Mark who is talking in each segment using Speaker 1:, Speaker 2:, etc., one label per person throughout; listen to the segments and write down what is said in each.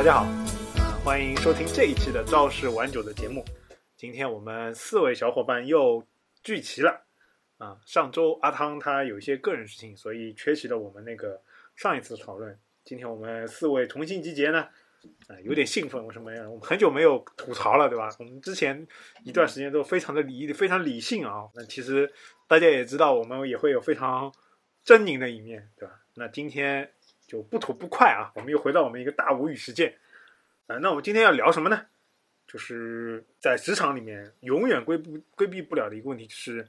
Speaker 1: 大家好，欢迎收听这一期的《赵氏晚酒》的节目。今天我们四位小伙伴又聚齐了。啊，上周阿汤他有一些个人事情，所以缺席了我们那个上一次讨论。今天我们四位重新集结呢，啊，有点兴奋。为什么呀？我们很久没有吐槽了，对吧？我们之前一段时间都非常的理、非常理性啊。那其实大家也知道，我们也会有非常狰狞的一面，对吧？那今天就不吐不快啊，我们又回到我们一个大无语事件。啊，那我们今天要聊什么呢？就是在职场里面永远规不规避不了的一个问题，就是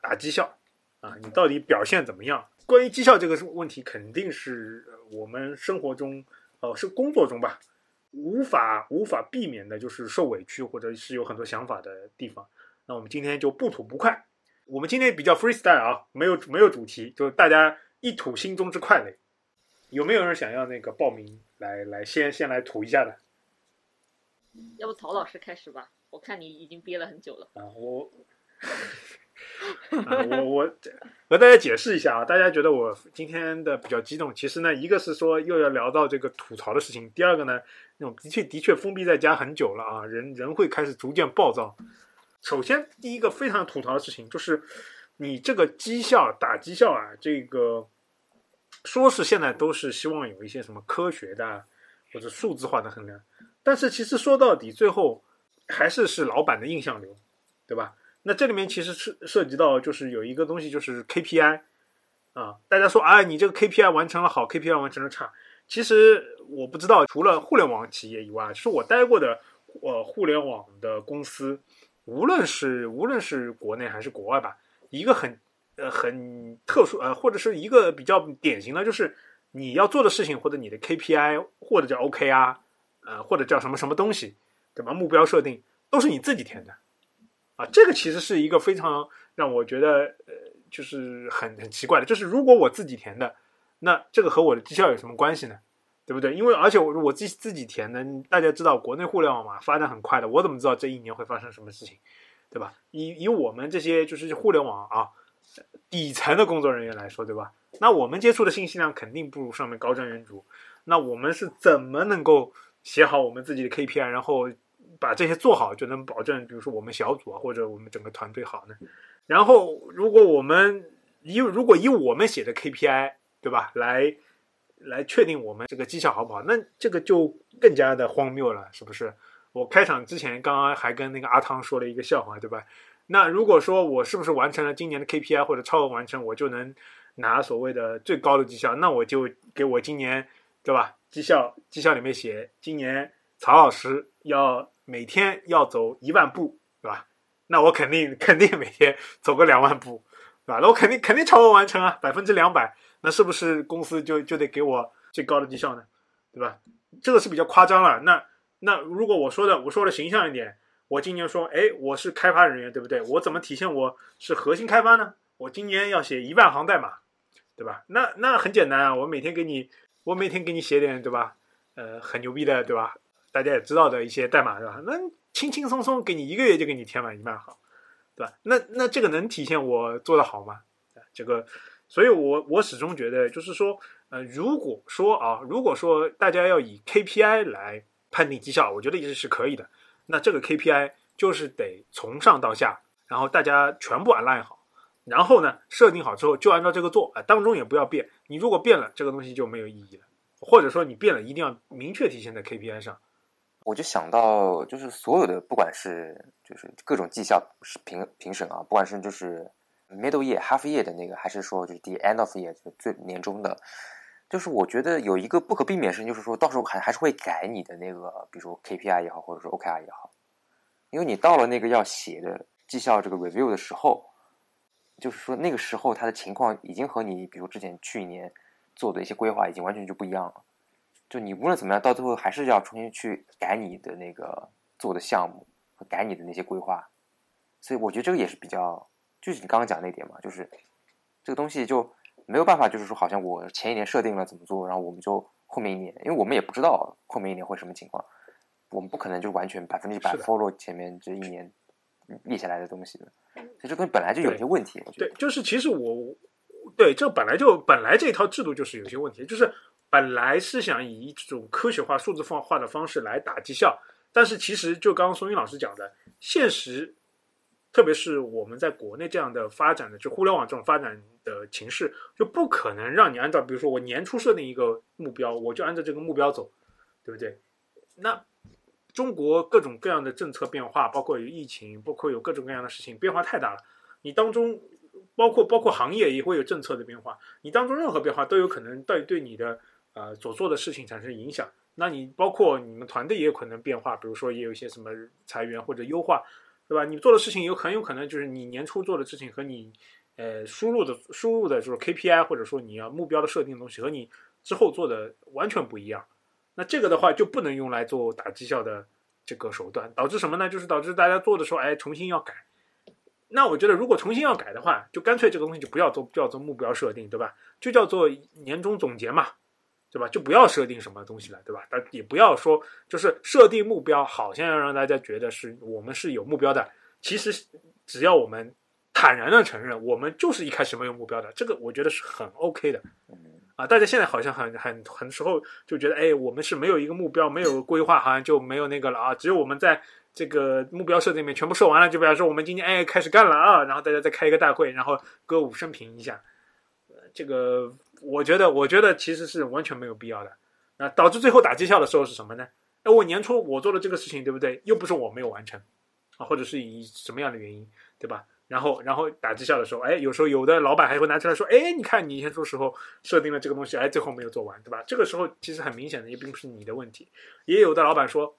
Speaker 1: 打绩效啊，你到底表现怎么样？关于绩效这个问题，肯定是我们生活中，呃，是工作中吧，无法无法避免的，就是受委屈或者是有很多想法的地方。那我们今天就不吐不快，我们今天比较 freestyle 啊，没有没有主题，就大家一吐心中之快乐。有没有人想要那个报名来来先先来吐一下的？
Speaker 2: 要不曹老师开始吧，我看你已经憋了很久了。
Speaker 1: 啊，我。啊，我我和大家解释一下啊，大家觉得我今天的比较激动，其实呢，一个是说又要聊到这个吐槽的事情，第二个呢，那种的确的确封闭在家很久了啊，人人会开始逐渐暴躁。首先，第一个非常吐槽的事情就是，你这个绩效打绩效啊，这个说是现在都是希望有一些什么科学的或者数字化的衡量，但是其实说到底，最后还是是老板的印象流，对吧？那这里面其实是涉及到，就是有一个东西，就是 KPI 啊。大家说啊，你这个 KPI 完成了好，KPI 完成了差。其实我不知道，除了互联网企业以外，就是我待过的呃互联网的公司，无论是无论是国内还是国外吧，一个很呃很特殊呃，或者是一个比较典型的，就是你要做的事情或者你的 KPI 或者叫 OK 啊呃或者叫什么什么东西，对吧？目标设定都是你自己填的。啊，这个其实是一个非常让我觉得呃，就是很很奇怪的，就是如果我自己填的，那这个和我的绩效有什么关系呢？对不对？因为而且我我自己自己填的，大家知道国内互联网嘛，发展很快的，我怎么知道这一年会发生什么事情，对吧？以以我们这些就是互联网啊底层的工作人员来说，对吧？那我们接触的信息量肯定不如上面高瞻远瞩，那我们是怎么能够写好我们自己的 KPI，然后？把这些做好，就能保证，比如说我们小组啊，或者我们整个团队好呢。然后，如果我们以如果以我们写的 KPI，对吧，来来确定我们这个绩效好不好，那这个就更加的荒谬了，是不是？我开场之前刚刚还跟那个阿汤说了一个笑话，对吧？那如果说我是不是完成了今年的 KPI 或者超额完成，我就能拿所谓的最高的绩效？那我就给我今年，对吧？绩效绩效里面写，今年曹老师要。每天要走一万步，对吧？那我肯定肯定每天走个两万步，对吧？那我肯定肯定超额完成啊，百分之两百。那是不是公司就就得给我最高的绩效呢？对吧？这个是比较夸张了。那那如果我说的我说的形象一点，我今年说，哎，我是开发人员，对不对？我怎么体现我是核心开发呢？我今年要写一万行代码，对吧？那那很简单啊，我每天给你，我每天给你写点，对吧？呃，很牛逼的，对吧？大家也知道的一些代码是吧？那轻轻松松给你一个月就给你填满一万行，对吧？那那这个能体现我做的好吗？这个，所以我我始终觉得就是说，呃，如果说啊，如果说大家要以 KPI 来判定绩效，我觉得也是可以的。那这个 KPI 就是得从上到下，然后大家全部 align 好，然后呢设定好之后就按照这个做，啊，当中也不要变。你如果变了，这个东西就没有意义了。或者说你变了，一定要明确体现在 KPI 上。
Speaker 3: 我就想到，就是所有的，不管是就是各种绩效评评审啊，不管是就是 middle year、half year 的那个，还是说就是 the end of year 就最年终的，就是我觉得有一个不可避免的事情，就是说到时候还还是会改你的那个，比如说 KPI 也好，或者说 OKR 也好，因为你到了那个要写的绩效这个 review 的时候，就是说那个时候他的情况已经和你比如之前去年做的一些规划已经完全就不一样了。就你无论怎么样，到最后还是要重新去改你的那个做的项目和改你的那些规划，所以我觉得这个也是比较，就是你刚刚讲那点嘛，就是这个东西就没有办法，就是说好像我前一年设定了怎么做，然后我们就后面一年，因为我们也不知道后面一年会什么情况，我们不可能就完全百分之百 follow 前面这一年列下来的东西的，所以这东西本来就有些问题。
Speaker 1: 对，就是其实我对这本来就本来这套制度就是有些问题，就是。本来是想以一种科学化、数字化的方式来打绩效，但是其实就刚刚松云老师讲的，现实，特别是我们在国内这样的发展的，就互联网这种发展的形势，就不可能让你按照，比如说我年初设定一个目标，我就按照这个目标走，对不对？那中国各种各样的政策变化，包括有疫情，包括有各种各样的事情，变化太大了。你当中包括包括行业也会有政策的变化，你当中任何变化都有可能对对你的呃所做的事情产生影响。那你包括你们团队也有可能变化，比如说也有一些什么裁员或者优化，对吧？你做的事情有很有可能就是你年初做的事情和你呃输入的输入的就是 KPI 或者说你要目标的设定的东西和你之后做的完全不一样。那这个的话就不能用来做打绩效的这个手段，导致什么呢？就是导致大家做的时候，哎，重新要改。那我觉得，如果重新要改的话，就干脆这个东西就不要做，叫做目标设定，对吧？就叫做年终总结嘛，对吧？就不要设定什么东西了，对吧？但也不要说，就是设定目标，好像要让大家觉得是我们是有目标的。其实只要我们坦然的承认，我们就是一开始没有目标的，这个我觉得是很 OK 的。啊，大家现在好像很很很时候就觉得，哎，我们是没有一个目标，没有规划，好像就没有那个了啊。只有我们在这个目标设定里面全部设完了，就表示我们今天哎开始干了啊。然后大家再开一个大会，然后歌舞升平一下。这个我觉得，我觉得其实是完全没有必要的。那导致最后打绩效的时候是什么呢？哎，我年初我做的这个事情，对不对？又不是我没有完成啊，或者是以什么样的原因，对吧？然后，然后打绩效的时候，哎，有时候有的老板还会拿出来说，哎，你看你年初时候设定了这个东西，哎，最后没有做完，对吧？这个时候其实很明显的也并不是你的问题。也有的老板说，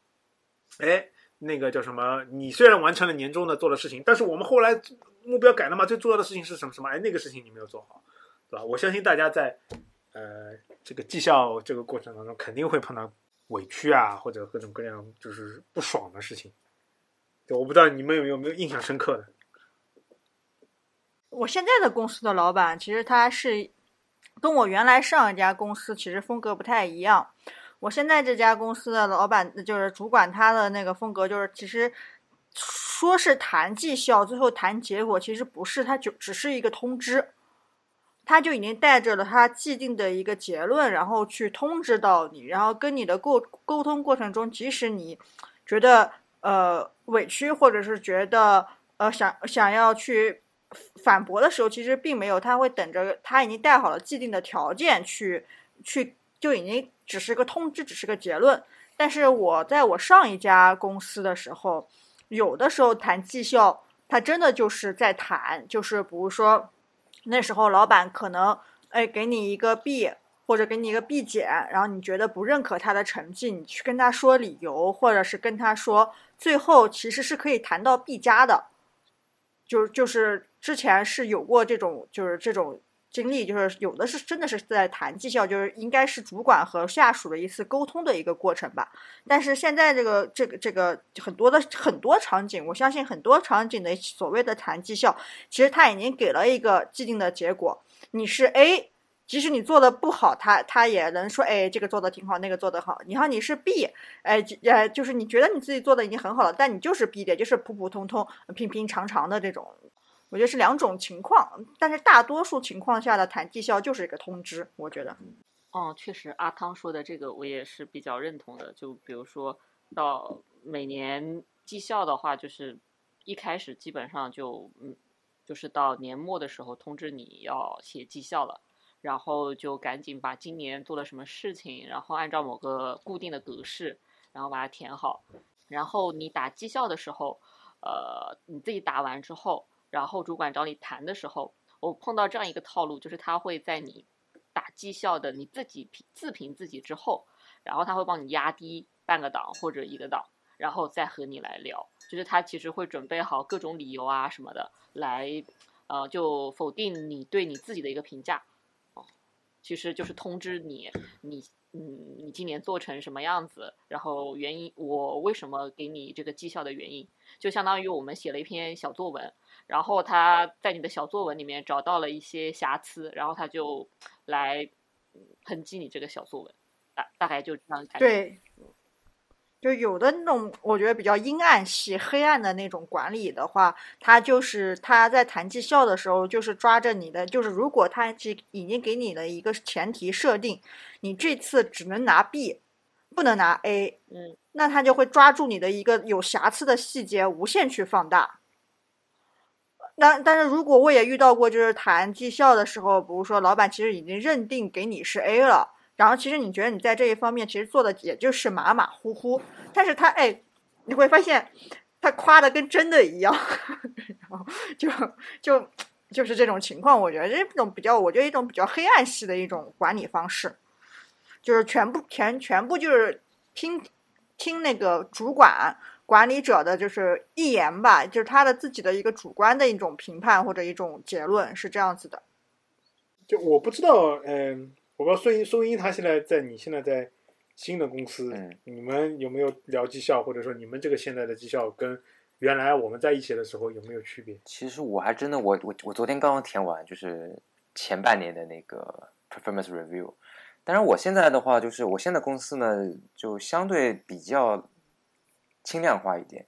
Speaker 1: 哎，那个叫什么？你虽然完成了年终的做的事情，但是我们后来目标改了嘛，最重要的事情是什么什么？哎，那个事情你没有做好，对吧？我相信大家在呃这个绩效这个过程当中，肯定会碰到委屈啊，或者各种各样就是不爽的事情。对，我不知道你们有没有没有印象深刻的。
Speaker 4: 我现在的公司的老板，其实他是跟我原来上一家公司其实风格不太一样。我现在这家公司的老板就是主管，他的那个风格就是，其实说是谈绩效，最后谈结果，其实不是，他就只是一个通知，他就已经带着了他既定的一个结论，然后去通知到你，然后跟你的沟沟通过程中，即使你觉得呃委屈，或者是觉得呃想想要去。反驳的时候，其实并没有，他会等着，他已经带好了既定的条件去去，就已经只是个通知，只是个结论。但是我在我上一家公司的时候，有的时候谈绩效，他真的就是在谈，就是比如说那时候老板可能哎给你一个 B 或者给你一个 B 减，然后你觉得不认可他的成绩，你去跟他说理由，或者是跟他说，最后其实是可以谈到 B 加的。就就是之前是有过这种就是这种经历，就是有的是真的是在谈绩效，就是应该是主管和下属的一次沟通的一个过程吧。但是现在这个这个这个很多的很多场景，我相信很多场景的所谓的谈绩效，其实他已经给了一个既定的结果，你是 A。即使你做的不好，他他也能说，哎，这个做的挺好，那个做的好。你看，你是 B，哎，呃，就是你觉得你自己做的已经很好了，但你就是 B 点，就是普普通通、平平常常的这种。我觉得是两种情况，但是大多数情况下的谈绩效就是一个通知。我觉得，
Speaker 2: 哦，确实，阿汤说的这个我也是比较认同的。就比如说到每年绩效的话，就是一开始基本上就嗯，就是到年末的时候通知你要写绩效了。然后就赶紧把今年做了什么事情，然后按照某个固定的格式，然后把它填好。然后你打绩效的时候，呃，你自己打完之后，然后主管找你谈的时候，我碰到这样一个套路，就是他会在你打绩效的你自己评自评自己之后，然后他会帮你压低半个档或者一个档，然后再和你来聊。就是他其实会准备好各种理由啊什么的，来呃就否定你对你自己的一个评价。哦其实就是通知你，你嗯，你今年做成什么样子，然后原因，我为什么给你这个绩效的原因，就相当于我们写了一篇小作文，然后他在你的小作文里面找到了一些瑕疵，然后他就来抨击你这个小作文，大大概就这样感
Speaker 4: 觉。对，就有的那种我觉得比较阴暗系、黑暗的那种管理的话，他就是他在谈绩效的时候，就是抓着你的，就是如果他是已经给你了一个前提设定，你这次只能拿 B，不能拿 A，
Speaker 2: 嗯，
Speaker 4: 那他就会抓住你的一个有瑕疵的细节，无限去放大。但但是如果我也遇到过，就是谈绩效的时候，比如说老板其实已经认定给你是 A 了。然后其实你觉得你在这一方面其实做的也就是马马虎虎，但是他哎，你会发现他夸的跟真的一样，然后就就就是这种情况，我觉得这种比较，我觉得一种比较黑暗系的一种管理方式，就是全部全全部就是听听那个主管管理者的就是一言吧，就是他的自己的一个主观的一种评判或者一种结论是这样子的。
Speaker 1: 就我不知道，嗯。我不知道孙英孙英他现在在你现在在新的公司，
Speaker 3: 嗯，
Speaker 1: 你们有没有聊绩效，或者说你们这个现在的绩效跟原来我们在一起的时候有没有区别？
Speaker 3: 其实我还真的，我我我昨天刚刚填完，就是前半年的那个 performance review。当然，我现在的话，就是我现在公司呢，就相对比较轻量化一点，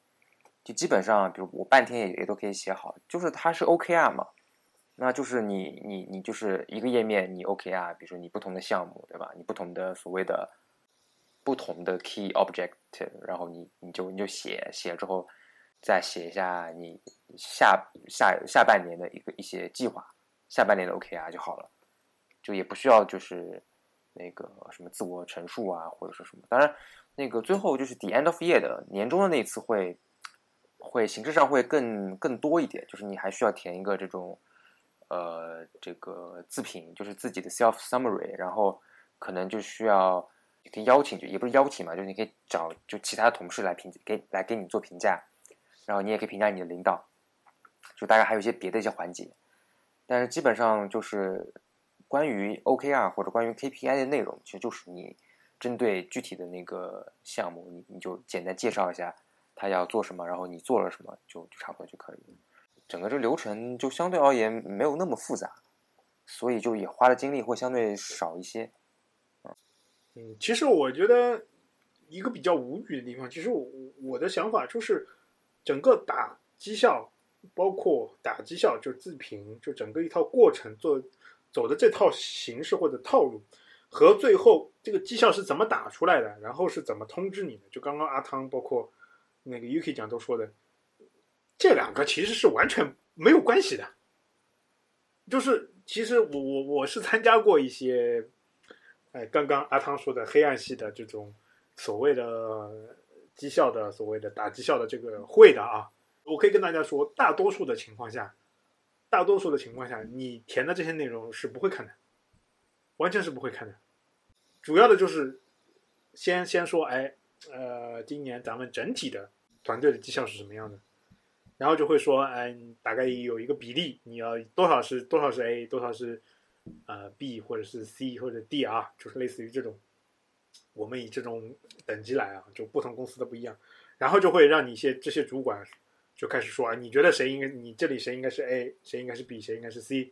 Speaker 3: 就基本上，比如我半天也也都可以写好，就是它是 OKR 嘛。那就是你你你就是一个页面，你 OK 啊？比如说你不同的项目，对吧？你不同的所谓的不同的 key object，然后你你就你就写写之后，再写一下你下下下半年的一个一些计划，下半年的 OKR 就好了，就也不需要就是那个什么自我陈述啊，或者是什么。当然，那个最后就是 the end of year 的年终的那一次会会形式上会更更多一点，就是你还需要填一个这种。呃，这个自评就是自己的 self summary，然后可能就需要可以邀请，就也不是邀请嘛，就是你可以找就其他同事来评给来给你做评价，然后你也可以评价你的领导，就大概还有一些别的一些环节，但是基本上就是关于 OKR 或者关于 KPI 的内容，其实就是你针对具体的那个项目，你你就简单介绍一下他要做什么，然后你做了什么，就就差不多就可以了。整个这流程就相对而言没有那么复杂，所以就也花的精力会相对少一些。
Speaker 1: 嗯，其实我觉得一个比较无语的地方，其实我我的想法就是，整个打绩效，包括打绩效就是自评，就整个一套过程做走的这套形式或者套路，和最后这个绩效是怎么打出来的，然后是怎么通知你的，就刚刚阿汤包括那个 UK 讲都说的。这两个其实是完全没有关系的，就是其实我我我是参加过一些，哎，刚刚阿汤说的黑暗系的这种所谓的绩效的所谓的打绩效的这个会的啊，我可以跟大家说，大多数的情况下，大多数的情况下，你填的这些内容是不会看的，完全是不会看的，主要的就是先先说，哎，呃，今年咱们整体的团队的绩效是什么样的。然后就会说，哎，大概有一个比例，你要多少是多少是 A，多少是呃 B 或者是 C 或者 D 啊，就是类似于这种，我们以这种等级来啊，就不同公司的不一样。然后就会让你一些这些主管就开始说啊，你觉得谁应该，你这里谁应该是 A，谁应该是 B，谁应该是 C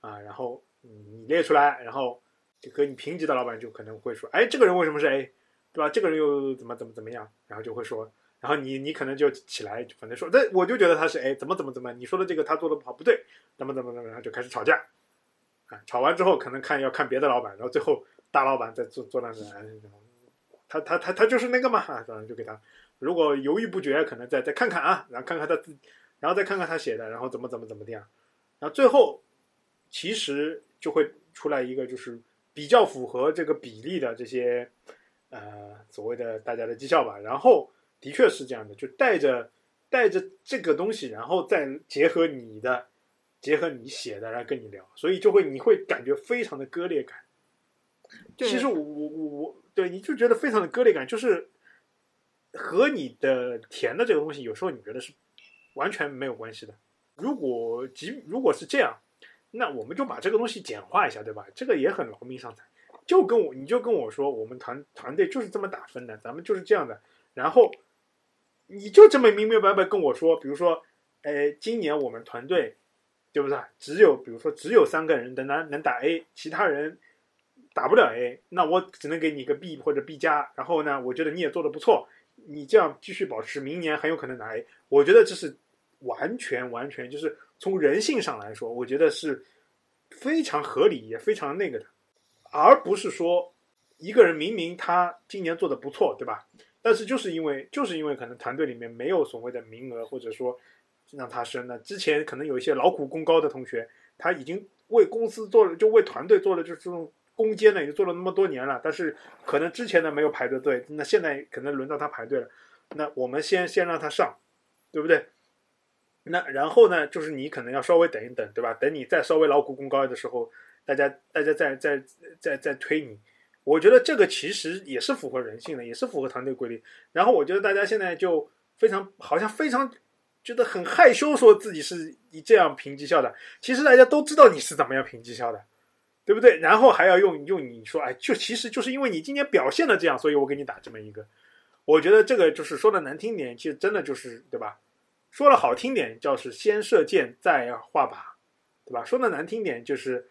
Speaker 1: 啊？然后你列出来，然后就和你平级的老板就可能会说，哎，这个人为什么是 A，对吧？这个人又怎么怎么怎么样？然后就会说。然后你你可能就起来，反正说，那我就觉得他是哎，怎么怎么怎么，你说的这个他做的不好不对，怎么怎么怎么，然后就开始吵架，啊，吵完之后可能看要看别的老板，然后最后大老板在坐坐那个，他他他他就是那个嘛，啊，然后就给他，如果犹豫不决，可能再再看看啊，然后看看他自，然后再看看他写的，然后怎么怎么怎么的样，然后最后其实就会出来一个就是比较符合这个比例的这些呃所谓的大家的绩效吧，然后。的确是这样的，就带着带着这个东西，然后再结合你的，结合你写的来跟你聊，所以就会你会感觉非常的割裂感。其实我我我我对你就觉得非常的割裂感，就是和你的填的这个东西，有时候你觉得是完全没有关系的。如果即如果是这样，那我们就把这个东西简化一下，对吧？这个也很劳民伤财。就跟我你就跟我说，我们团团队就是这么打分的，咱们就是这样的，然后。你就这么明明白白跟我说，比如说，哎，今年我们团队，对不对？只有比如说只有三个人能能能打 A，其他人打不了 A，那我只能给你个 B 或者 B 加。然后呢，我觉得你也做的不错，你这样继续保持，明年很有可能拿 A。我觉得这是完全完全就是从人性上来说，我觉得是非常合理也非常那个的，而不是说一个人明明他今年做的不错，对吧？但是就是因为就是因为可能团队里面没有所谓的名额，或者说让他升呢。之前可能有一些劳苦功高的同学，他已经为公司做了，就为团队做了，就是这种攻坚呢，已经做了那么多年了。但是可能之前呢没有排着队，那现在可能轮到他排队了。那我们先先让他上，对不对？那然后呢，就是你可能要稍微等一等，对吧？等你再稍微劳苦功高的时候，大家大家再再再再推你。我觉得这个其实也是符合人性的，也是符合团队规律。然后我觉得大家现在就非常好像非常觉得很害羞，说自己是以这样评绩效的。其实大家都知道你是怎么样评绩效的，对不对？然后还要用用你说，哎，就其实就是因为你今年表现的这样，所以我给你打这么一个。我觉得这个就是说的难听点，其实真的就是对吧？说的好听点，叫是先射箭再画靶，对吧？说的难听点就是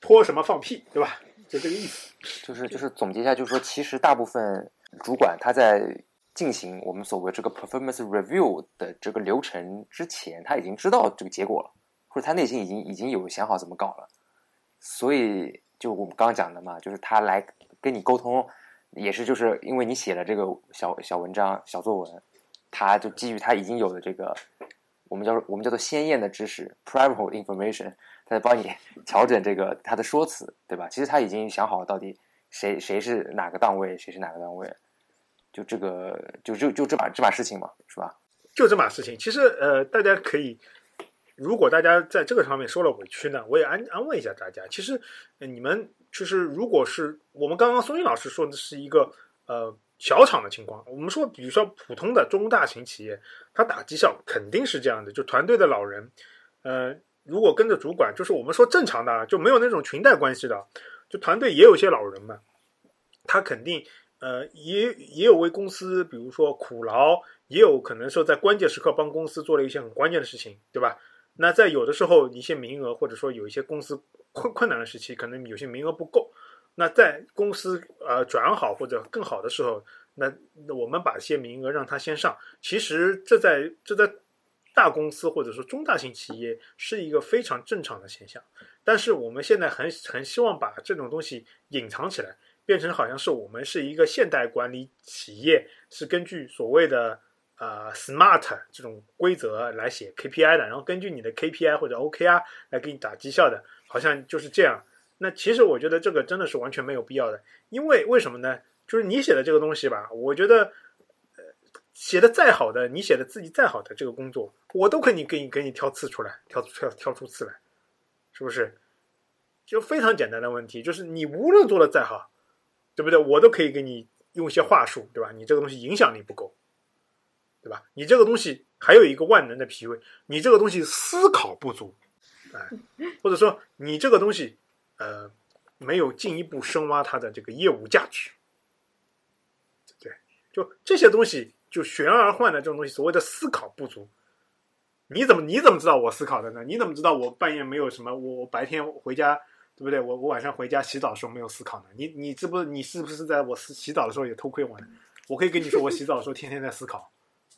Speaker 1: 拖什么放屁，对吧？就这个意思。
Speaker 3: 就是就是总结一下，就是说，其实大部分主管他在进行我们所谓这个 performance review 的这个流程之前，他已经知道这个结果了，或者他内心已经已经有想好怎么搞了。所以就我们刚刚讲的嘛，就是他来跟你沟通，也是就是因为你写了这个小小文章、小作文，他就基于他已经有的这个我们叫我们叫做鲜艳的知识 （private information）。他在帮你调整这个他的说辞，对吧？其实他已经想好了到底谁谁是哪个档位，谁是哪个档位，就这个就就就这把这把事情嘛，是吧？
Speaker 1: 就这把事情。其实呃，大家可以，如果大家在这个上面受了委屈呢，我也安安慰一下大家。其实你们就是如果是我们刚刚松英老师说的是一个呃小厂的情况，我们说比如说普通的中大型企业，它打绩效肯定是这样的，就团队的老人，呃。如果跟着主管，就是我们说正常的啊，就没有那种裙带关系的，就团队也有些老人嘛，他肯定呃也也有为公司，比如说苦劳，也有可能说在关键时刻帮公司做了一些很关键的事情，对吧？那在有的时候一些名额或者说有一些公司困困难的时期，可能有些名额不够，那在公司呃转好或者更好的时候，那我们把一些名额让他先上，其实这在这在。大公司或者说中大型企业是一个非常正常的现象，但是我们现在很很希望把这种东西隐藏起来，变成好像是我们是一个现代管理企业，是根据所谓的呃 SMART 这种规则来写 KPI 的，然后根据你的 KPI 或者 OKR 来给你打绩效的，好像就是这样。那其实我觉得这个真的是完全没有必要的，因为为什么呢？就是你写的这个东西吧，我觉得。写的再好的，你写的自己再好的这个工作，我都可以给你给你挑刺出来，挑挑挑出刺来，是不是？就非常简单的问题，就是你无论做的再好，对不对？我都可以给你用一些话术，对吧？你这个东西影响力不够，对吧？你这个东西还有一个万能的脾胃，你这个东西思考不足，哎，或者说你这个东西呃没有进一步深挖它的这个业务价值，对，就这些东西。就悬而换的这种东西，所谓的思考不足，你怎么你怎么知道我思考的呢？你怎么知道我半夜没有什么？我我白天回家，对不对？我我晚上回家洗澡的时候没有思考呢？你你这不你是不是在我洗洗澡的时候也偷窥我呢？我可以跟你说，我洗澡的时候天天在思考，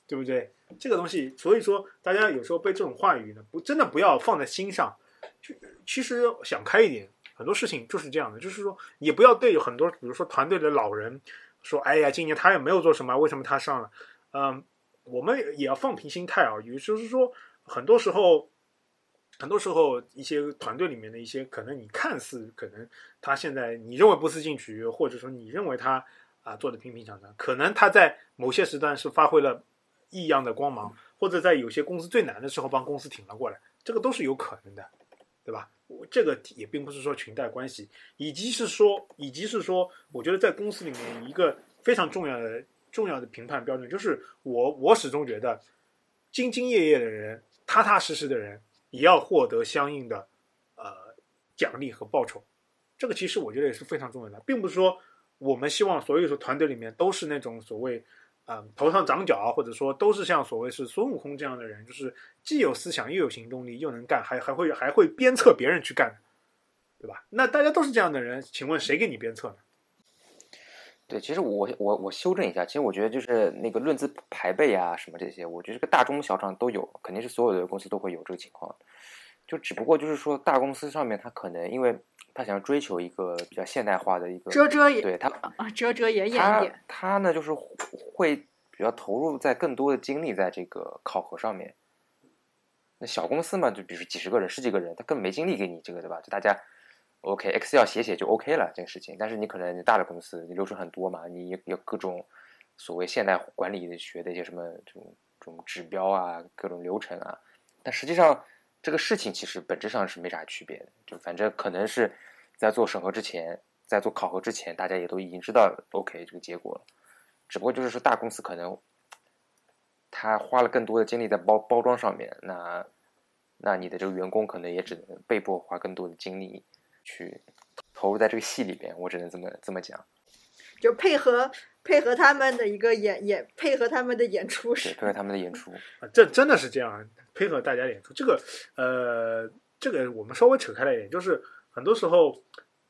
Speaker 1: 对不对？这个东西，所以说大家有时候被这种话语呢，不真的不要放在心上。就其实想开一点，很多事情就是这样的，就是说也不要对很多，比如说团队的老人。说，哎呀，今年他也没有做什么，为什么他上了？嗯，我们也要放平心态啊。也就是说，很多时候，很多时候一些团队里面的一些，可能你看似可能他现在你认为不思进取，或者说你认为他啊做的平平常常，可能他在某些时段是发挥了异样的光芒，或者在有些公司最难的时候帮公司挺了过来，这个都是有可能的，对吧？我这个也并不是说裙带关系，以及是说，以及是说，我觉得在公司里面一个非常重要的、重要的评判标准，就是我我始终觉得，兢兢业业的人、踏踏实实的人，也要获得相应的呃奖励和报酬。这个其实我觉得也是非常重要的，并不是说我们希望所有的团队里面都是那种所谓。嗯，头上长角，或者说都是像所谓是孙悟空这样的人，就是既有思想，又有行动力，又能干，还还会还会鞭策别人去干，对吧？那大家都是这样的人，请问谁给你鞭策呢？
Speaker 3: 对，其实我我我修正一下，其实我觉得就是那个论资排辈啊什么这些，我觉得这个大中小厂都有，肯定是所有的公司都会有这个情况。就只不过就是说大公司上面，他可能因为他想要追求一个比较现代化的一个，
Speaker 4: 遮遮掩
Speaker 3: 对他
Speaker 4: 啊遮遮掩掩一
Speaker 3: 他
Speaker 4: 点。
Speaker 3: 他呢就是会比较投入在更多的精力在这个考核上面。那小公司嘛，就比如说几十个人、十几个人，他根本没精力给你这个，对吧？就大家 OK，Excel 写写就 OK 了这个事情。但是你可能大的公司，你流程很多嘛，你有各种所谓现代管理学的一些什么这种这种指标啊，各种流程啊。但实际上这个事情其实本质上是没啥区别的，就反正可能是在做审核之前，在做考核之前，大家也都已经知道 OK 这个结果了。只不过就是说大公司可能他花了更多的精力在包包装上面，那那你的这个员工可能也只能被迫花更多的精力去投入在这个戏里边，我只能这么这么讲，
Speaker 4: 就配合配合他们的一个演演，配合他们的演出，是
Speaker 3: 配合他们的演出，
Speaker 1: 啊，这真的是这样，配合大家演出。这个呃，这个我们稍微扯开了一点，就是很多时候，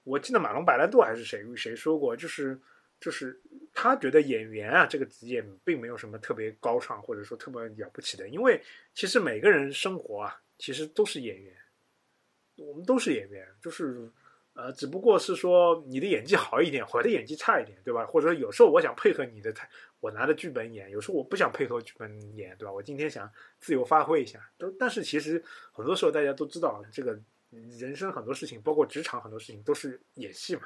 Speaker 1: 我记得马龙白兰度还是谁谁说过，就是就是他觉得演员啊这个职业并没有什么特别高尚或者说特别了不起的，因为其实每个人生活啊，其实都是演员，我们都是演员，就是。呃，只不过是说你的演技好一点，我的演技差一点，对吧？或者说有时候我想配合你的，我拿着剧本演；有时候我不想配合剧本演，对吧？我今天想自由发挥一下。都但是其实很多时候大家都知道，这个人生很多事情，包括职场很多事情都是演戏嘛。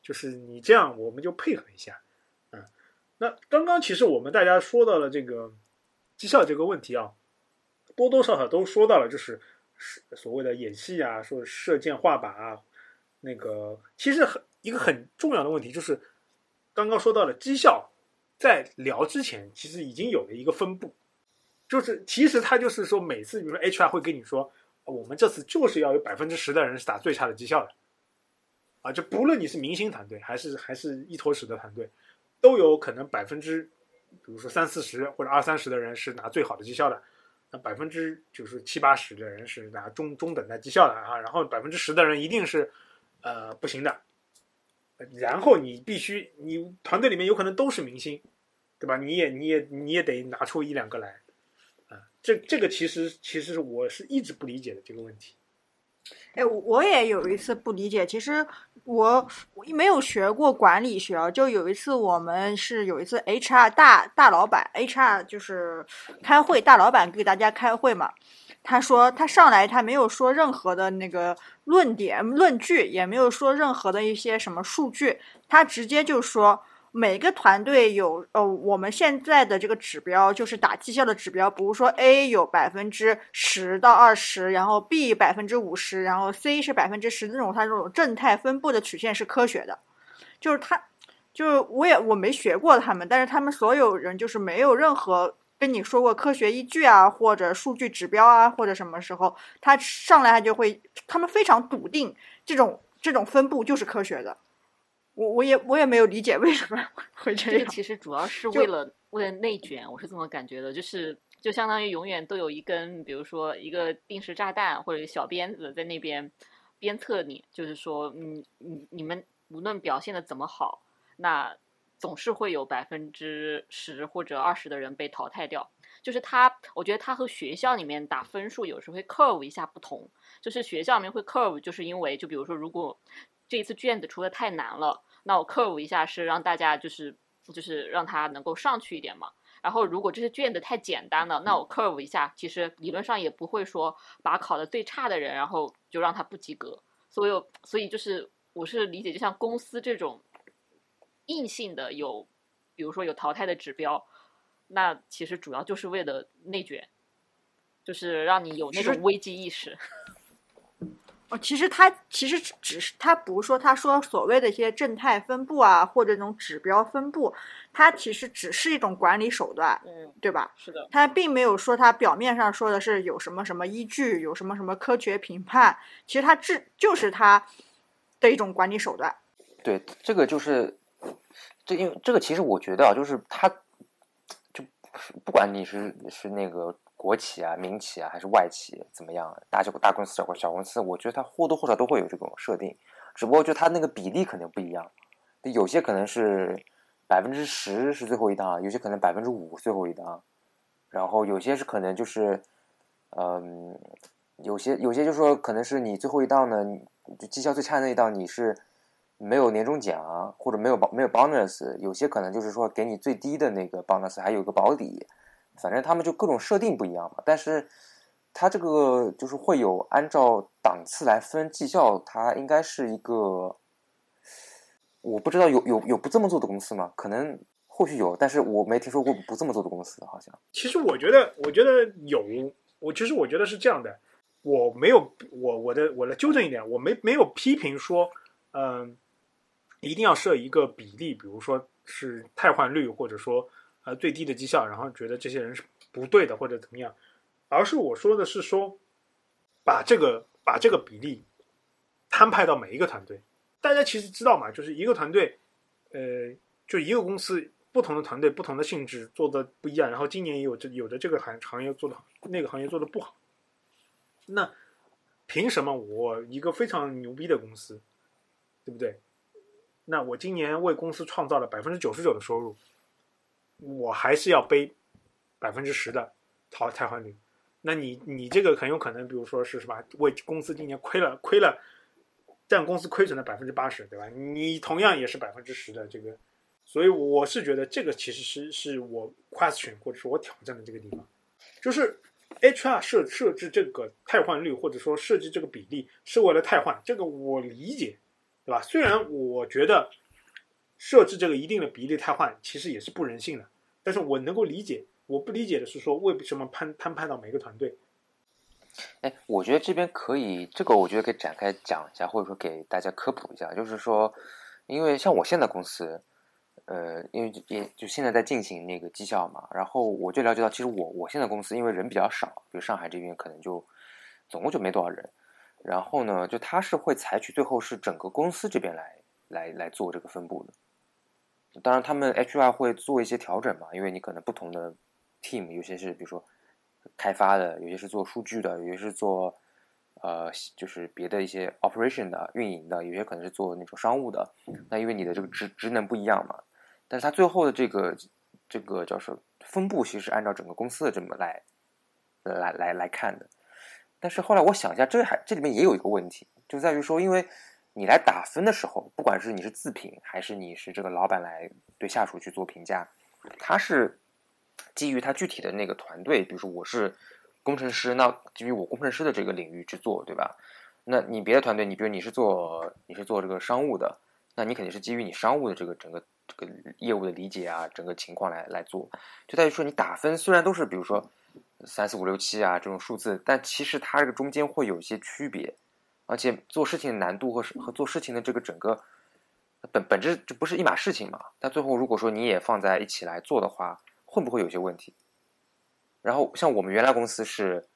Speaker 1: 就是你这样，我们就配合一下。嗯，那刚刚其实我们大家说到了这个绩效这个问题啊，多多少少都说到了，就是所谓的演戏啊，说射箭画靶啊。那个其实很一个很重要的问题就是，刚刚说到了绩效，在聊之前其实已经有了一个分布，就是其实他就是说每次比如说 HR 会跟你说，我们这次就是要有百分之十的人是打最差的绩效的，啊，就不论你是明星团队还是还是一坨屎的团队，都有可能百分之，比如说三四十或者二三十的人是拿最好的绩效的，那百分之就是七八十的人是拿中中等的绩效的啊，然后百分之十的人一定是。呃，不行的。然后你必须，你团队里面有可能都是明星，对吧？你也，你也，你也得拿出一两个来。啊，这这个其实，其实我是一直不理解的这个问题。
Speaker 4: 哎，我也有一次不理解。其实我我没有学过管理学啊，就有一次我们是有一次 HR 大大老板 HR 就是开会，大老板给大家开会嘛。他说他上来他没有说任何的那个论点论据，也没有说任何的一些什么数据，他直接就说每个团队有呃我们现在的这个指标就是打绩效的指标，比如说 A 有百分之十到二十，然后 B 百分之五十，然后 C 是百分之十，这种它这种正态分布的曲线是科学的，就是他就是我也我没学过他们，但是他们所有人就是没有任何。跟你说过科学依据啊，或者数据指标啊，或者什么时候他上来他就会，他们非常笃定这种这种分布就是科学的。我我也我也没有理解为什么会这样。
Speaker 2: 这个其实主要是为了为了内卷，我是这么感觉的，就是就相当于永远都有一根，比如说一个定时炸弹或者小鞭子在那边鞭策你，就是说，嗯，你你们无论表现的怎么好，那。总是会有百分之十或者二十的人被淘汰掉，就是他，我觉得他和学校里面打分数有时候会 curve 一下不同，就是学校里面会 curve，就是因为就比如说如果这一次卷子出的太难了，那我 curve 一下是让大家就是就是让他能够上去一点嘛，然后如果这些卷子太简单了，那我 curve 一下，其实理论上也不会说把考的最差的人然后就让他不及格，所以所以就是我是理解就像公司这种。硬性的有，比如说有淘汰的指标，那其实主要就是为了内卷，就是让你有那种危机意识。
Speaker 4: 哦，其实他其实只是他不是说他说所谓的一些正态分布啊，或者那种指标分布，它其实只是一种管理手段，
Speaker 2: 嗯，
Speaker 4: 对吧？
Speaker 2: 是的，
Speaker 4: 他并没有说他表面上说的是有什么什么依据，有什么什么科学评判，其实他这就是他的一种管理手段。
Speaker 3: 对，这个就是。这因为这个其实我觉得啊，就是他，就不管你是是那个国企啊、民企啊，还是外企怎么样，大小大公司、小公小公司，我觉得它或多或少都会有这种设定，只不过就它那个比例可能不一样，有些可能是百分之十是最后一档，有些可能百分之五最后一档，然后有些是可能就是，嗯，有些有些就是说可能是你最后一档呢，就绩效最差那一档你是没有年终奖或者没有没有 bonus，有些可能就是说给你最低的那个 bonus，还有个保底，反正他们就各种设定不一样嘛，但是。它这个就是会有按照档次来分绩效，它应该是一个，我不知道有有有不这么做的公司吗？可能或许有，但是我没听说过不这么做的公司，好像。
Speaker 1: 其实我觉得，我觉得有，我其实我觉得是这样的，我没有，我我的我来纠正一点，我没没有批评说，嗯、一定要设一个比例，比如说是汰换率，或者说呃最低的绩效，然后觉得这些人是不对的或者怎么样，而是我说的是说，把这个把这个比例摊派到每一个团队。大家其实知道嘛，就是一个团队，呃，就一个公司，不同的团队、不同的性质做的不一样。然后今年也有这有的这个行行业做的好，那个行业做的不好。那凭什么我一个非常牛逼的公司，对不对？那我今年为公司创造了百分之九十九的收入，我还是要背百分之十的淘汰换率。那你你这个很有可能，比如说是什么，为公司今年亏了亏了。占公司亏损的百分之八十，对吧？你同样也是百分之十的这个，所以我是觉得这个其实是是我 question 或者是我挑战的这个地方，就是 HR 设设置这个汰换率或者说设计这个比例是为了汰换，这个我理解，对吧？虽然我觉得设置这个一定的比例汰换其实也是不人性的，但是我能够理解。我不理解的是说为什么摊摊派到每个团队。
Speaker 3: 哎，我觉得这边可以，这个我觉得可以展开讲一下，或者说给大家科普一下。就是说，因为像我现在公司，呃，因为也就现在在进行那个绩效嘛，然后我就了解到，其实我我现在公司因为人比较少，比如上海这边可能就总共就没多少人，然后呢，就他是会采取最后是整个公司这边来来来做这个分布的。当然，他们 HR 会做一些调整嘛，因为你可能不同的 team 有些是比如说。开发的，有些是做数据的，有些是做呃，就是别的一些 operation 的运营的，有些可能是做那种商务的。那因为你的这个职职能不一样嘛，但是它最后的这个这个叫什么分布，其实按照整个公司的这么来来来来看的。但是后来我想一下，这还这里面也有一个问题，就在于说，因为你来打分的时候，不管是你是自评，还是你是这个老板来对下属去做评价，他是。基于他具体的那个团队，比如说我是工程师，那基于我工程师的这个领域去做，对吧？那你别的团队，你比如你是做你是做这个商务的，那你肯定是基于你商务的这个整个这个业务的理解啊，整个情况来来做。就在于说，你打分虽然都是比如说三四五六七啊这种数字，但其实它这个中间会有一些区别，而且做事情的难度和和做事情的这个整个本本质就不是一码事情嘛。但最后如果说你也放在一起来做的话，会不会有些问题？然后像我们原来公司是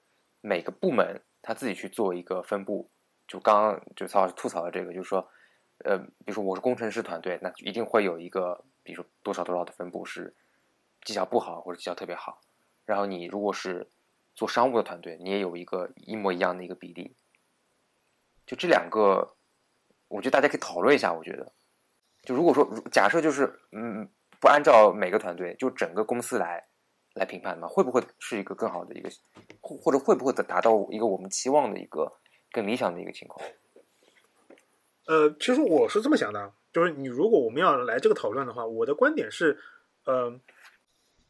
Speaker 3: 每个部门他自己去做一个分布，就刚刚就曹老师吐槽的这个，就是说，呃，比如说我是工程师团队，那一定会有一个，比如说多少多少的分布是绩效不好或者绩效特别好。然后你如果是做商务的团队，你也有一个一模一样的一个比例。就这两个，我觉得大家可以讨论一下。我觉得，就如果说假设就是嗯。不按照每个团队，就整个公司来来评判嘛，会不会是一个更好的一个，或或者会不会达到一个我们期望的一个更理想的一个情况？
Speaker 1: 呃，其实我是这么想的，就是你如果我们要来这个讨论的话，我的观点是，呃，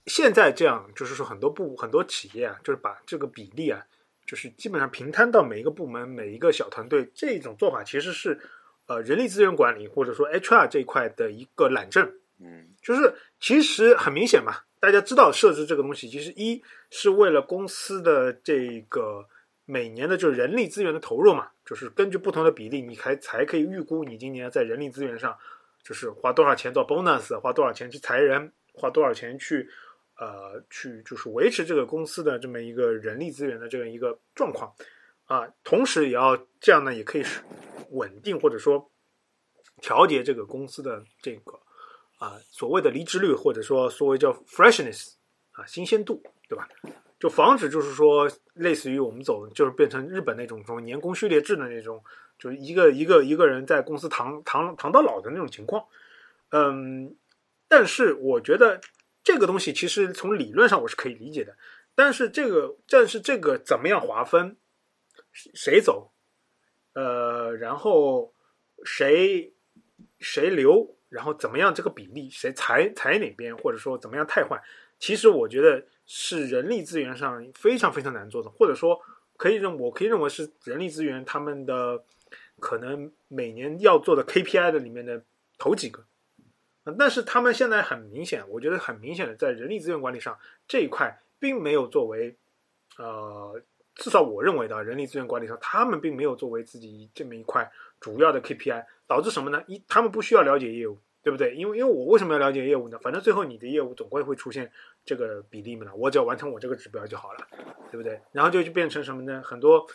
Speaker 1: 现在这样就是说很多部很多企业啊，就是把这个比例啊，就是基本上平摊到每一个部门每一个小团队，这种做法其实是呃人力资源管理或者说 HR 这一块的一个懒政。
Speaker 3: 嗯，
Speaker 1: 就是其实很明显嘛，大家知道设置这个东西，其实一是为了公司的这个每年的就是人力资源的投入嘛，就是根据不同的比例，你才才可以预估你今年在人力资源上就是花多少钱做 bonus，花多少钱去裁人，花多少钱去呃去就是维持这个公司的这么一个人力资源的这样一个状况啊，同时也要这样呢，也可以是稳定或者说调节这个公司的这个。啊，所谓的离职率，或者说所谓叫 freshness 啊，新鲜度，对吧？就防止就是说，类似于我们走，就是变成日本那种什么年功序列制的那种，就是一个一个一个人在公司躺躺躺到老的那种情况。嗯，但是我觉得这个东西其实从理论上我是可以理解的，但是这个但是这个怎么样划分，谁走，呃，然后谁谁留，然后怎么样这个比例谁裁裁哪边，或者说怎么样汰换，其实我觉得是人力资源上非常非常难做的，或者说可以认我可以认为是人力资源他们的可能每年要做的 KPI 的里面的头几个。但是他们现在很明显，我觉得很明显的在人力资源管理上这一块并没有作为，呃，至少我认为的人力资源管理上，他们并没有作为自己这么一块主要的 KPI，导致什么呢？一他们不需要了解业务，对不对？因为因为我为什么要了解业务呢？反正最后你的业务总归会出现这个比例嘛，我只要完成我这个指标就好了，对不对？然后就就变成什么呢？很多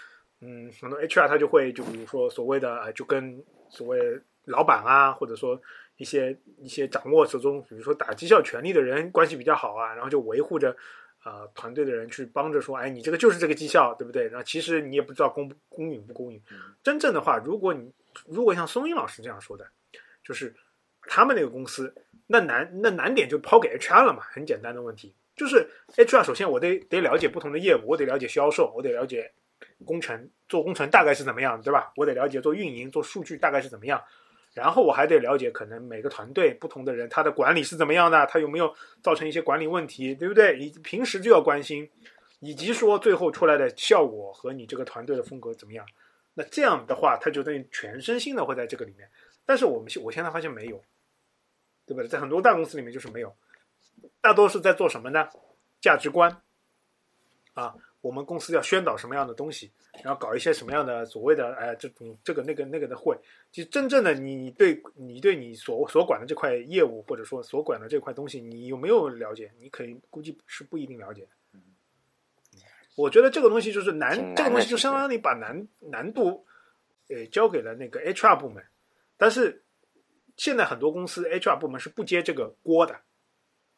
Speaker 1: 嗯，很多 HR 他就会就比如说所谓的呃，就跟所谓老板啊，或者说一些一些掌握手中，比如说打绩效权利的人关系比较好啊，然后就维护着呃团队的人去帮着说，哎，你这个就是这个绩效，对不对？然后其实你也不知道公不公允不公允。真正的话，如果你如果像松英老师这样说的，就是他们那个公司，那难那难点就抛给 HR 了嘛，很简单的问题，就是 HR 首先我得得了解不同的业务，我得了解销售，我得了解工程做工程大概是怎么样，对吧？我得了解做运营做数据大概是怎么样。然后我还得了解，可能每个团队不同的人，他的管理是怎么样的，他有没有造成一些管理问题，对不对？你平时就要关心，以及说最后出来的效果和你这个团队的风格怎么样。那这样的话，他就等于全身心的会在这个里面。但是我们现我现在发现没有，对不对？在很多大公司里面就是没有，大多是在做什么呢？价值观啊，我们公司要宣导什么样的东西，然后搞一些什么样的所谓的哎这种这个那个那个的会。其实真正的你，你对你对你所所管的这块业务，或者说所管的这块东西，你有没有了解？你可以估计是不一定了解。我觉得这个东西就是难，
Speaker 3: 难
Speaker 1: 这个东西就相当于把难难度，呃，交给了那个 HR 部门。但是现在很多公司 HR 部门是不接这个锅的，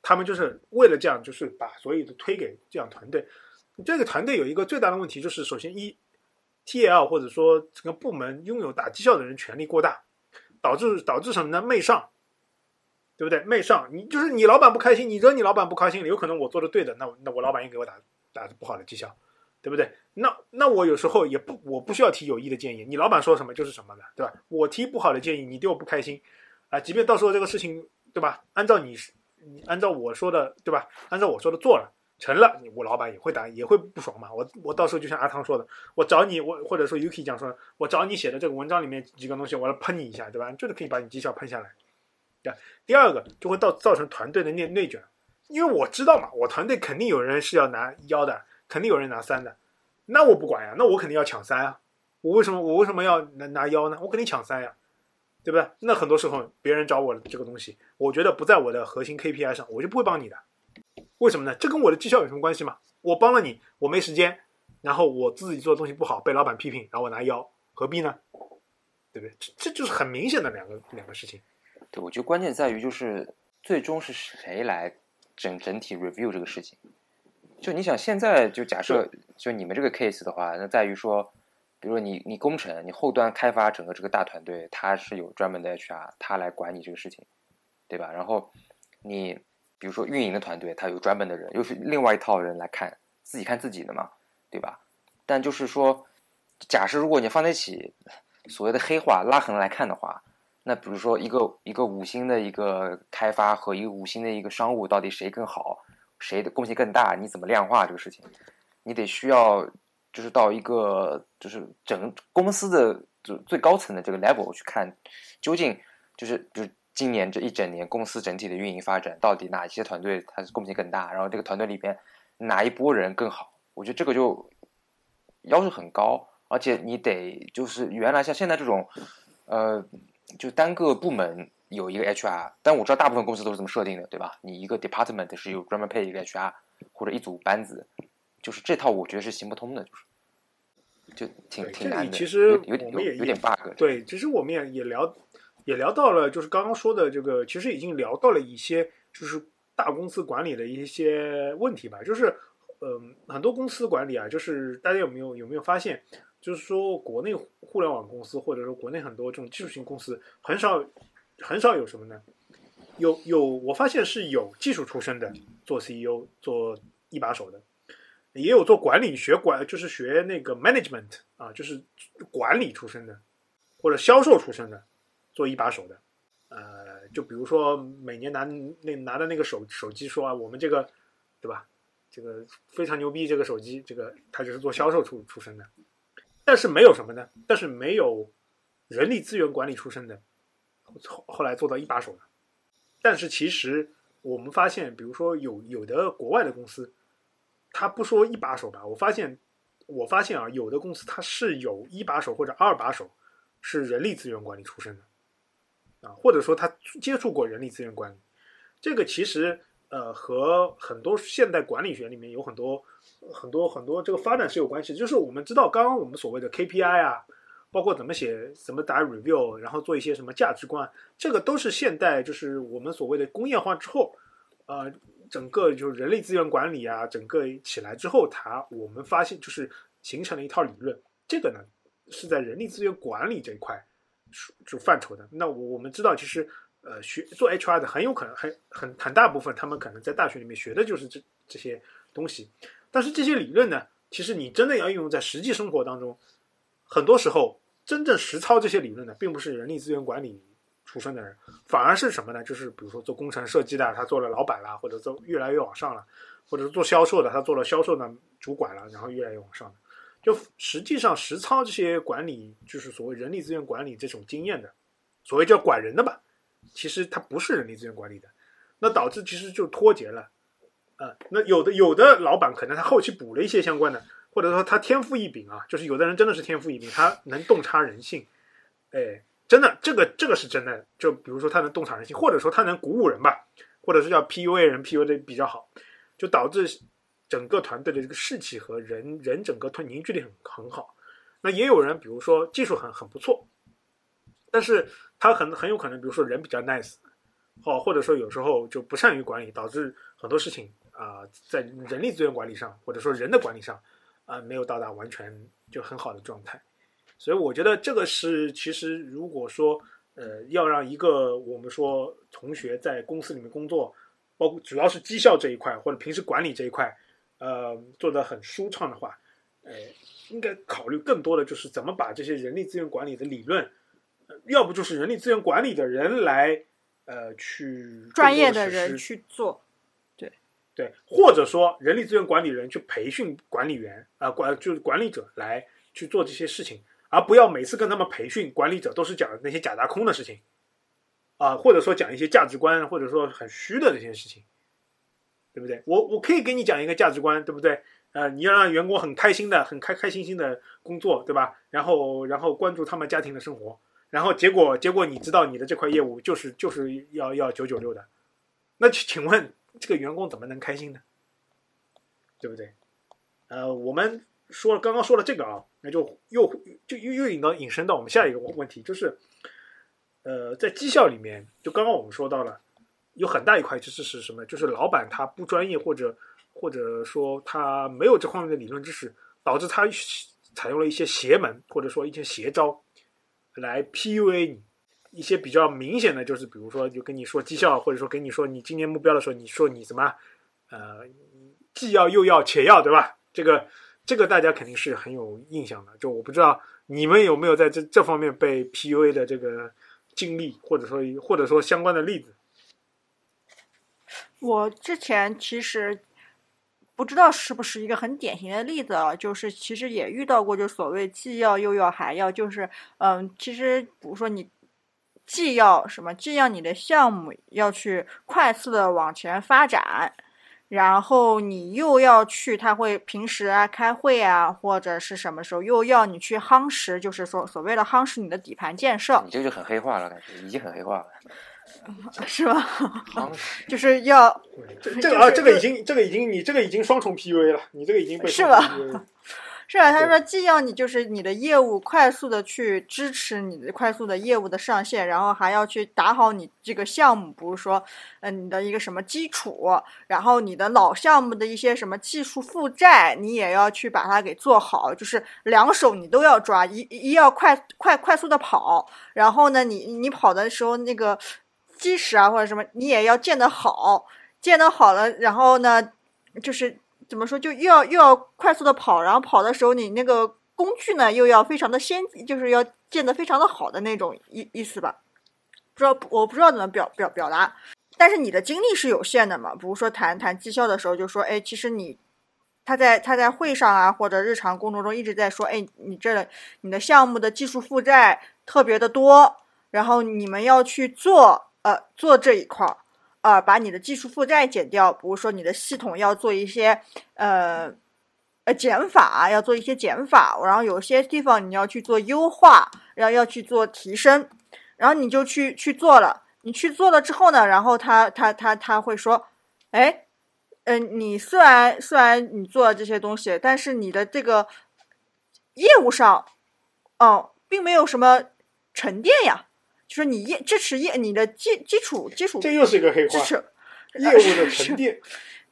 Speaker 1: 他们就是为了这样，就是把所有的推给这样团队。这个团队有一个最大的问题，就是首先一 TL 或者说整个部门拥有打绩效的人权力过大，导致导致什么呢？媚上，对不对？媚上，你就是你老板不开心，你惹你老板不开心了，有可能我做的对的，那那我老板也给我打打不好的绩效，对不对？那那我有时候也不我不需要提有益的建议，你老板说什么就是什么的，对吧？我提不好的建议，你对我不开心啊，即便到时候这个事情，对吧？按照你你按照我说的，对吧？按照我说的做了。成了，你我老板也会打，也会不爽嘛。我我到时候就像阿汤说的，我找你，我或者说 UK 讲说，我找你写的这个文章里面几个东西，我要喷你一下，对吧？这个可以把你绩效喷下来。对，第二个就会造造成团队的内内卷，因为我知道嘛，我团队肯定有人是要拿幺的，肯定有人拿三的，那我不管呀，那我肯定要抢三啊。我为什么我为什么要拿拿幺呢？我肯定抢三呀，对不对？那很多时候别人找我这个东西，我觉得不在我的核心 KPI 上，我就不会帮你的。为什么呢？这跟我的绩效有什么关系吗？我帮了你，我没时间，然后我自己做的东西不好，被老板批评，然后我拿腰，何必呢？对不对？这这就是很明显的两个两个事情。
Speaker 3: 对，我觉得关键在于就是最终是谁来整整体 review 这个事情。就你想现在就假设就你们这个 case 的话，那在于说，比如说你你工程你后端开发整个这个大团队，他是有专门的 HR，他来管你这个事情，对吧？然后你比如说运营的团队，他有专门的人，又是另外一套人来看自己看自己的嘛，对吧？但就是说，假设如果你放在一起，所谓的黑化拉横来看的话，那比如说一个一个五星的一个开发和一个五星的一个商务，到底谁更好，谁的贡献更大？你怎么量化这个事情？你得需要就是到一个就是整公司的就最高层的这个 level 去看，究竟就是就是今年这一整年公司整体的运营发展，到底哪些团队它是贡献更大？然后这个团队里边哪一波人更好？我觉得这个就要求很高，而且你得就是原来像现在这种，呃，就单个部门有一个 HR，但我知道大部分公司都是这么设定的，对吧？你一个 department 是有专门配一个 HR 或者一组班子，就是这套我觉得是行不通的，就是就挺挺难的，
Speaker 1: 其实
Speaker 3: 有有点有点 bug。
Speaker 1: 对，其实我们也也聊也聊到了，就是刚刚说的这个，其实已经聊到了一些就是大公司管理的一些问题吧。就是嗯、很多公司管理啊，就是大家有没有有没有发现，就是说国内互联网公司或者说国内很多这种技术型公司，很少很少有什么呢？有有，我发现是有技术出身的做 CEO 做一把手的，也有做管理学管就是学那个 management 啊，就是管理出身的，或者销售出身的做一把手的。呃，就比如说每年拿那拿的那个手手机说啊，我们这个对吧？这个非常牛逼，这个手机这个他就是做销售出出身的，但是没有什么呢？但是没有人力资源管理出身的，后后来做到一把手的。但是其实我们发现，比如说有有的国外的公司，他不说一把手吧，我发现我发现啊，有的公司它是有一把手或者二把手是人力资源管理出身的。或者说他接触过人力资源管理，这个其实呃和很多现代管理学里面有很多很多很多这个发展是有关系。就是我们知道，刚刚我们所谓的 KPI 啊，包括怎么写、怎么打 review，然后做一些什么价值观，这个都是现代就是我们所谓的工业化之后，呃，整个就是人力资源管理啊，整个起来之后，它我们发现就是形成了一套理论。这个呢是在人力资源管理这一块。就范畴的，那我我们知道，其实呃，学做 HR 的很有可能很很很大部分，他们可能在大学里面学的就是这这些东西。但是这些理论呢，其实你真的要应用在实际生活当中，很多时候真正实操这些理论的，并不是人力资源管理出身的人，反而是什么呢？就是比如说做工程设计的，他做了老板了，或者做越来越往上了，或者是做销售的，他做了销售的主管了，然后越来越往上。就实际上实操这些管理，就是所谓人力资源管理这种经验的，所谓叫管人的吧，其实他不是人力资源管理的，那导致其实就脱节了，啊，那有的有的老板可能他后期补了一些相关的，或者说他天赋异禀啊，就是有的人真的是天赋异禀，他能洞察人性，哎，真的这个这个是真的，就比如说他能洞察人性，或者说他能鼓舞人吧，或者是叫 PUA 人 PUA 的比较好，就导致。整个团队的这个士气和人人整个团凝聚力很很好，那也有人，比如说技术很很不错，但是他很很有可能，比如说人比较 nice，哦，或者说有时候就不善于管理，导致很多事情啊，在人力资源管理上或者说人的管理上啊，没有到达完全就很好的状态。所以我觉得这个是，其实如果说呃，要让一个我们说同学在公司里面工作，包括主要是绩效这一块或者平时管理这一块。呃，做的很舒畅的话，呃，应该考虑更多的就是怎么把这些人力资源管理的理论，要不就是人力资源管理的人来，呃，去
Speaker 4: 专业的人去做，对
Speaker 1: 对，或者说人力资源管理人去培训管理员啊管就是管理者来去做这些事情，而不要每次跟他们培训管理者都是讲那些假大空的事情，啊，或者说讲一些价值观，或者说很虚的这些事情。对不对？我我可以给你讲一个价值观，对不对？呃，你要让员工很开心的、很开开心心的工作，对吧？然后然后关注他们家庭的生活，然后结果结果你知道你的这块业务就是就是要要九九六的，那请问这个员工怎么能开心呢？对不对？呃，我们说了刚刚说了这个啊，那就又就又又引到引申到我们下一个问题，就是呃，在绩效里面，就刚刚我们说到了。有很大一块其实是什么？就是老板他不专业，或者或者说他没有这方面的理论知识，导致他采用了一些邪门或者说一些邪招来 PUA 你。一些比较明显的就是，比如说就跟你说绩效，或者说跟你说你今年目标的时候，你说你什么呃既要又要且要，对吧？这个这个大家肯定是很有印象的。就我不知道你们有没有在这这方面被 PUA 的这个经历，或者说或者说相关的例子。
Speaker 4: 我之前其实不知道是不是一个很典型的例子啊，就是其实也遇到过，就所谓既要又要还要，就是嗯，其实比如说你既要什么，既要你的项目要去快速的往前发展，然后你又要去，他会平时啊开会啊或者是什么时候又要你去夯实，就是说所谓的夯实你的底盘建设，
Speaker 3: 你这就很黑化了，感觉已经很黑化了。
Speaker 4: 是吧？就是要
Speaker 1: 这个啊，这个已经，这个已经，你这个已经双重 PUA 了，你这个已经被
Speaker 4: 是吧？是吧？他说，既要你就是你的业务快速的去支持你的快速的业务的上线，然后还要去打好你这个项目，比如说，嗯，你的一个什么基础，然后你的老项目的一些什么技术负债，你也要去把它给做好，就是两手你都要抓，一一要快快快速的跑，然后呢，你你跑的时候那个。基石啊或者什么，你也要建得好，建得好了，然后呢，就是怎么说，就又要又要快速的跑，然后跑的时候你那个工具呢又要非常的先，就是要建得非常的好的那种意意思吧。不知道我不知道怎么表表表达，但是你的精力是有限的嘛。比如说谈谈绩效的时候，就说，哎，其实你他在他在会上啊或者日常工作中一直在说，哎，你这你的项目的技术负债特别的多，然后你们要去做呃做这一块儿，呃把你的技术负债减掉，比如说你的系统要做一些呃呃减法，要做一些减法，然后有些地方你要去做优化，然后要去做提升。然后你就去去做了，你去做了之后呢，然后他他他他会说，哎，嗯，你虽然虽然你做了这些东西，但是你的这个业务上，哦，并没有什么沉淀呀，就是你业支持业你的基基础基础
Speaker 1: 这又是一个黑话，
Speaker 4: 支持
Speaker 1: 业务的沉淀。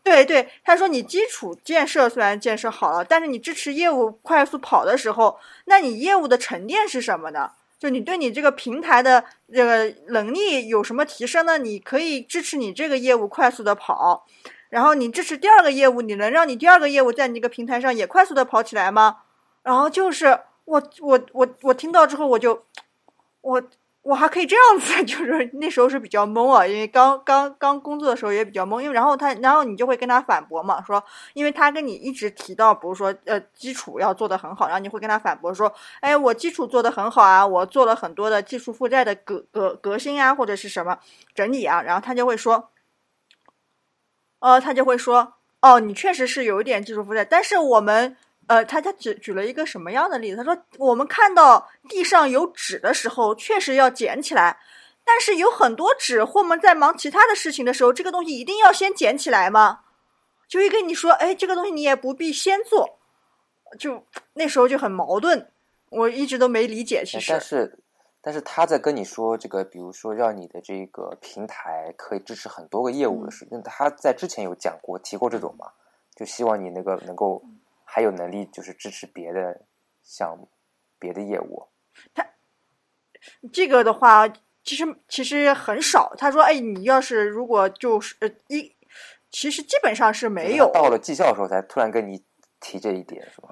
Speaker 4: 对对，他说你基础建设虽然建设好了，但是你支持业务快速跑的时候，那你业务的沉淀是什么呢？就你对你这个平台的这个能力有什么提升呢？你可以支持你这个业务快速的跑，然后你支持第二个业务，你能让你第二个业务在你这个平台上也快速的跑起来吗？然后就是我我我我听到之后我就我。我还可以这样子，就是那时候是比较懵啊，因为刚刚刚工作的时候也比较懵，因为然后他，然后你就会跟他反驳嘛，说，因为他跟你一直提到，比如说，呃，基础要做得很好，然后你会跟他反驳说，哎，我基础做得很好啊，我做了很多的技术负债的革革革新啊，或者是什么整理啊，然后他就会说，呃，他就会说，哦，你确实是有一点技术负债，但是我们。呃，他他举举了一个什么样的例子？他说，我们看到地上有纸的时候，确实要捡起来，但是有很多纸，或我们在忙其他的事情的时候，这个东西一定要先捡起来吗？就会跟你说，哎，这个东西你也不必先做，就那时候就很矛盾，我一直都没理解。其实，
Speaker 3: 但是，但是他在跟你说这个，比如说让你的这个平台可以支持很多个业务的事情，他在之前有讲过提过这种嘛？就希望你那个能够。还有能力就是支持别的项目、别的业务。
Speaker 4: 他这个的话，其实其实很少。他说：“哎，你要是如果就是呃一，其实基本上是没有。”
Speaker 3: 到了绩效的时候才突然跟你提这一点，是吧？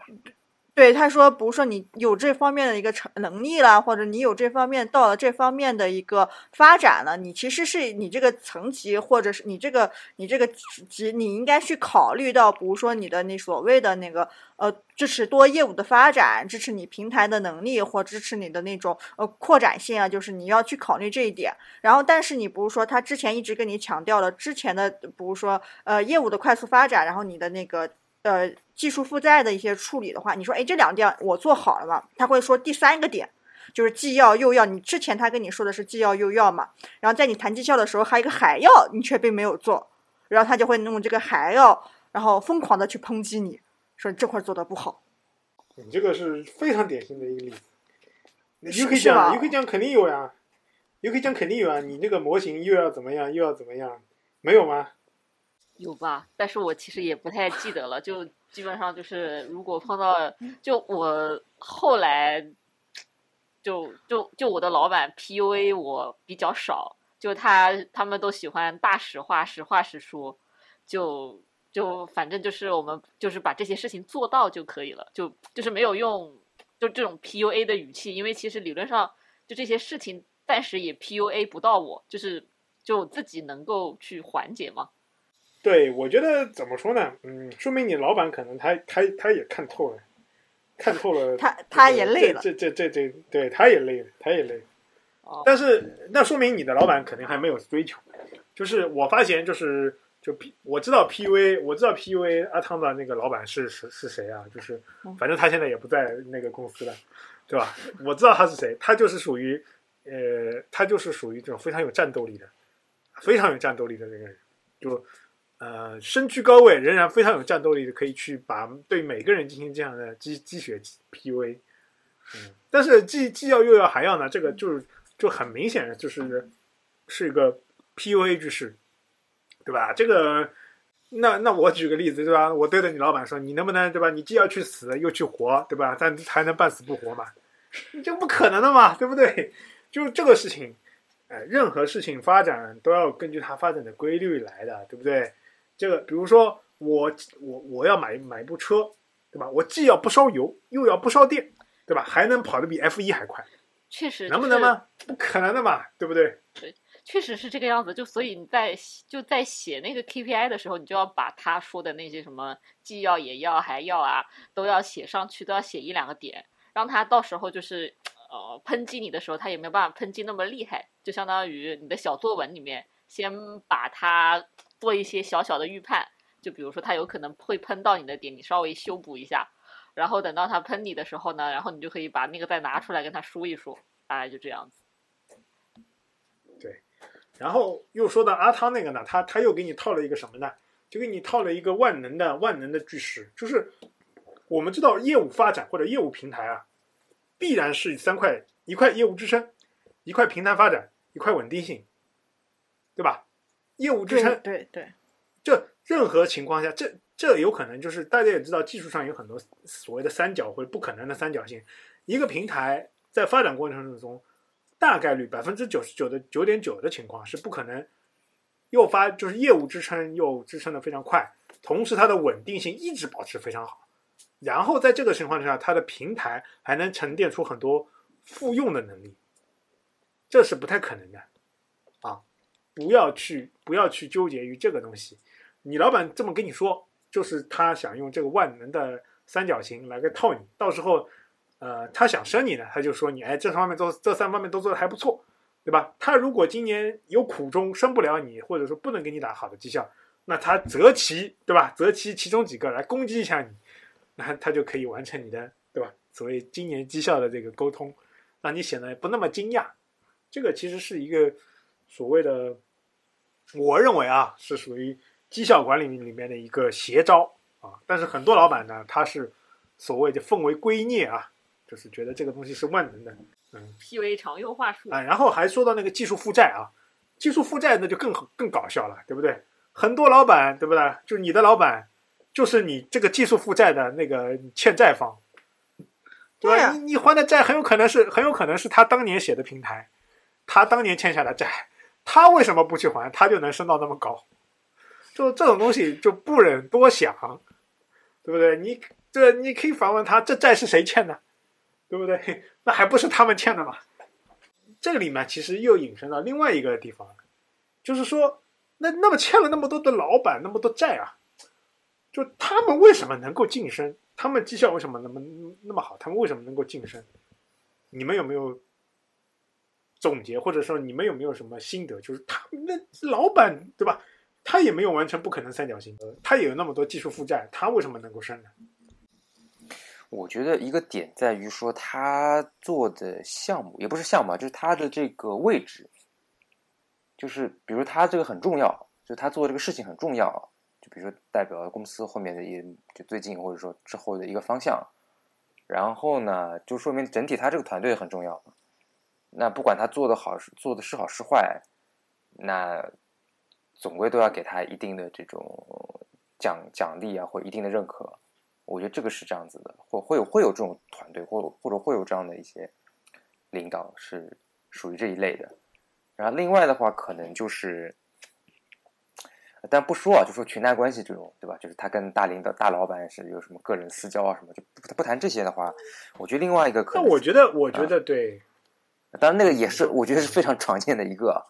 Speaker 4: 对，他说，比如说你有这方面的一个成能力了，或者你有这方面到了这方面的一个发展了，你其实是你这个层级，或者是你这个你这个级，你应该去考虑到，比如说你的那所谓的那个呃支持多业务的发展，支持你平台的能力，或支持你的那种呃扩展性啊，就是你要去考虑这一点。然后，但是你比如说他之前一直跟你强调了之前的，比如说呃业务的快速发展，然后你的那个。呃，技术负债的一些处理的话，你说，哎，这两点我做好了嘛？他会说第三个点就是既要又要。你之前他跟你说的是既要又要嘛，然后在你谈绩效的时候还有一个还要，你却并没有做，然后他就会弄这个还要，然后疯狂的去抨击你，说这块做的不好。
Speaker 1: 你这个是非常典型的一个例子。你又可以讲，又可以讲肯定有呀，又可以讲肯定有啊。你那个模型又要怎么样，又要怎么样，没有吗？
Speaker 2: 有吧，但是我其实也不太记得了，就基本上就是如果碰到，就我后来，就就就我的老板 PUA 我比较少，就他他们都喜欢大实话，实话实说，就就反正就是我们就是把这些事情做到就可以了，就就是没有用就这种 PUA 的语气，因为其实理论上就这些事情暂时也 PUA 不到我，就是就自己能够去缓解嘛。
Speaker 1: 对，我觉得怎么说呢？嗯，说明你老板可能他他他也看透了，看透了。
Speaker 4: 他他也累了。
Speaker 1: 这这这这，对，他也累了，他也累。
Speaker 2: 哦。
Speaker 1: 但是那说明你的老板肯定还没有追求。就是我发现，就是就 P，我知道 PUA，我知道 PUA 阿汤的那个老板是是是谁啊？就是反正他现在也不在那个公司了，对吧？我知道他是谁，他就是属于呃，他就是属于这种非常有战斗力的，非常有战斗力的那个人，就。呃，身居高位仍然非常有战斗力的，可以去把对每个人进行这样的积积血 PUA。但是既既要又要还要呢，这个就是就很明显的就是是一个 PUA 之势，对吧？这个那那我举个例子，对吧？我对着你老板说，你能不能对吧？你既要去死又去活，对吧？但还能半死不活嘛？这不可能的嘛，对不对？就这个事情。哎，任何事情发展都要根据它发展的规律来的，对不对？这个比如说我我我要买买一部车，对吧？我既要不烧油，又要不烧电，对吧？还能跑得比 F 一还快，
Speaker 2: 确实
Speaker 1: 能不能吗？不可能的嘛，对不对？
Speaker 2: 确实是这个样子，就所以你在就在写那个 KPI 的时候，你就要把他说的那些什么既要也要还要啊，都要写上去，都要写一两个点，让他到时候就是呃抨击你的时候，他也没有办法抨击那么厉害，就相当于你的小作文里面先把它做一些小小的预判，就比如说他有可能会喷到你的点，你稍微修补一下，然后等到他喷你的时候呢，然后你就可以把那个再拿出来跟他说一说，大概就这样子。
Speaker 1: 对然后又说到阿汤那个呢，他他又给你套了一个什么呢？就给你套了一个万能的万能的句式，就是我们知道业务发展或者业务平台啊，必然是三块：一块业务支撑，一块平台发展，一块稳定性，对吧？业务支撑，
Speaker 4: 对对，
Speaker 1: 这任何情况下，这这有可能就是大家也知道，技术上有很多所谓的三角或者不可能的三角形。一个平台在发展过程中，大概率百分之九十九的九点九的情况是不可能又发就是业务支撑又支撑的非常快，同时它的稳定性一直保持非常好。然后在这个情况下，它的平台还能沉淀出很多复用的能力，这是不太可能的啊！不要去不要去纠结于这个东西。你老板这么跟你说，就是他想用这个万能的三角形来个套你，到时候，呃，他想升你呢，他就说你，哎，这方面都这三方面都做的还不错，对吧？他如果今年有苦衷升不了你，或者说不能给你打好的绩效，那他择其对吧？择其其中几个来攻击一下你，那他就可以完成你的对吧？所谓今年绩效的这个沟通，让你显得不那么惊讶。这个其实是一个所谓的，我认为啊，是属于绩效管理里面的一个邪招啊。但是很多老板呢，他是所谓的奉为圭臬啊，就是觉得这个东西是万能的，嗯
Speaker 2: PUA 常用话术
Speaker 1: 啊。然后还说到那个技术负债啊，技术负债那就更更搞笑了，对不对？很多老板对不对？就你的老板，就是你这个技术负债的那个欠债方，对吧？
Speaker 4: 对呀
Speaker 1: 你你还的债很有可能是很有可能是他当年写的平台，他当年欠下的债，他为什么不去还，他就能升到那么高？就这种东西就不忍多想，对不对？你这你可以反问他，这债是谁欠的，对不对？那还不是他们欠的吗？这个里面其实又引申到另外一个地方，就是说，那那么欠了那么多的老板那么多债啊，就他们为什么能够晋升？他们绩效为什么那么那么好？他们为什么能够晋升？你们有没有总结，或者说你们有没有什么心得？就是他那老板对吧？他也没有完成不可能三角形，他也有那么多技术负债，他为什么能够升呢？
Speaker 3: 我觉得一个点在于说，他做的项目也不是项目啊，就是他的这个位置，就是比如他这个很重要，就他做这个事情很重要，就比如说代表公司后面的一就最近或者说之后的一个方向，然后呢，就说明整体他这个团队很重要。那不管他做的好是做的是好是坏，那总归都要给他一定的这种奖奖励啊，或一定的认可。我觉得这个是这样子的，或会有会有这种团队，或或者会有这样的一些领导是属于这一类的。然后另外的话，可能就是，但不说啊，就说裙带关系这种，对吧？就是他跟大领导、大老板是有什么个人私交啊什么，就不不谈这些的话，我觉得另外一个可能，
Speaker 1: 那我觉得，我觉得对，
Speaker 3: 当然那个也是我觉得是非常常见的一个，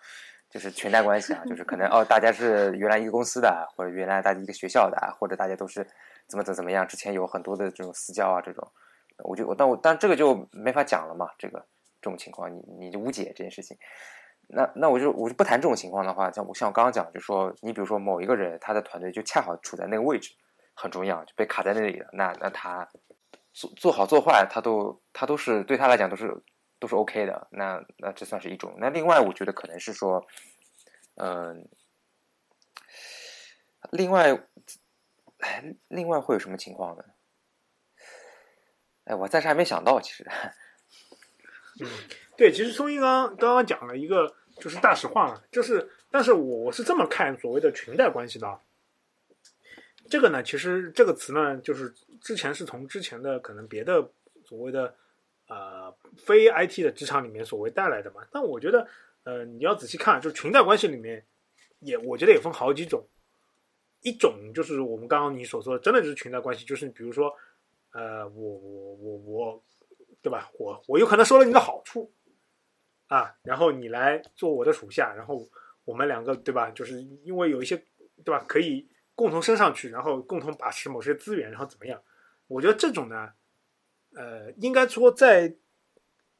Speaker 3: 就是裙带关系啊，就是可能哦，大家是原来一个公司的，或者原来大家一个学校的，或者大家都是怎么怎么怎么样，之前有很多的这种私交啊，这种，我就我但我但这个就没法讲了嘛，这个这种情况，你你就无解这件事情。那那我就我就不谈这种情况的话，像我像我刚刚讲，就说你比如说某一个人，他的团队就恰好处在那个位置，很重要，就被卡在那里了，那那他做做好做坏，他都他都是对他来讲都是都是 OK 的，那那这算是一种。那另外我觉得可能是说，嗯、另外，另外会有什么情况呢？哎，我暂时还没想到，其实，嗯
Speaker 1: 对，其实松一刚刚刚讲了一个就是大实话嘛，就是，但是我我是这么看所谓的裙带关系的。这个呢，其实这个词呢，就是之前是从之前的可能别的所谓的呃非 IT 的职场里面所谓带来的嘛。但我觉得呃，你要仔细看，就是裙带关系里面也我觉得也分好几种，一种就是我们刚刚你所说的，真的就是裙带关系，就是比如说，呃，我我我我，对吧？我我有可能收了你的好处，啊，然后你来做我的属下，然后我们两个对吧？就是因为有一些对吧，可以共同升上去，然后共同把持某些资源，然后怎么样？我觉得这种呢，呃，应该说在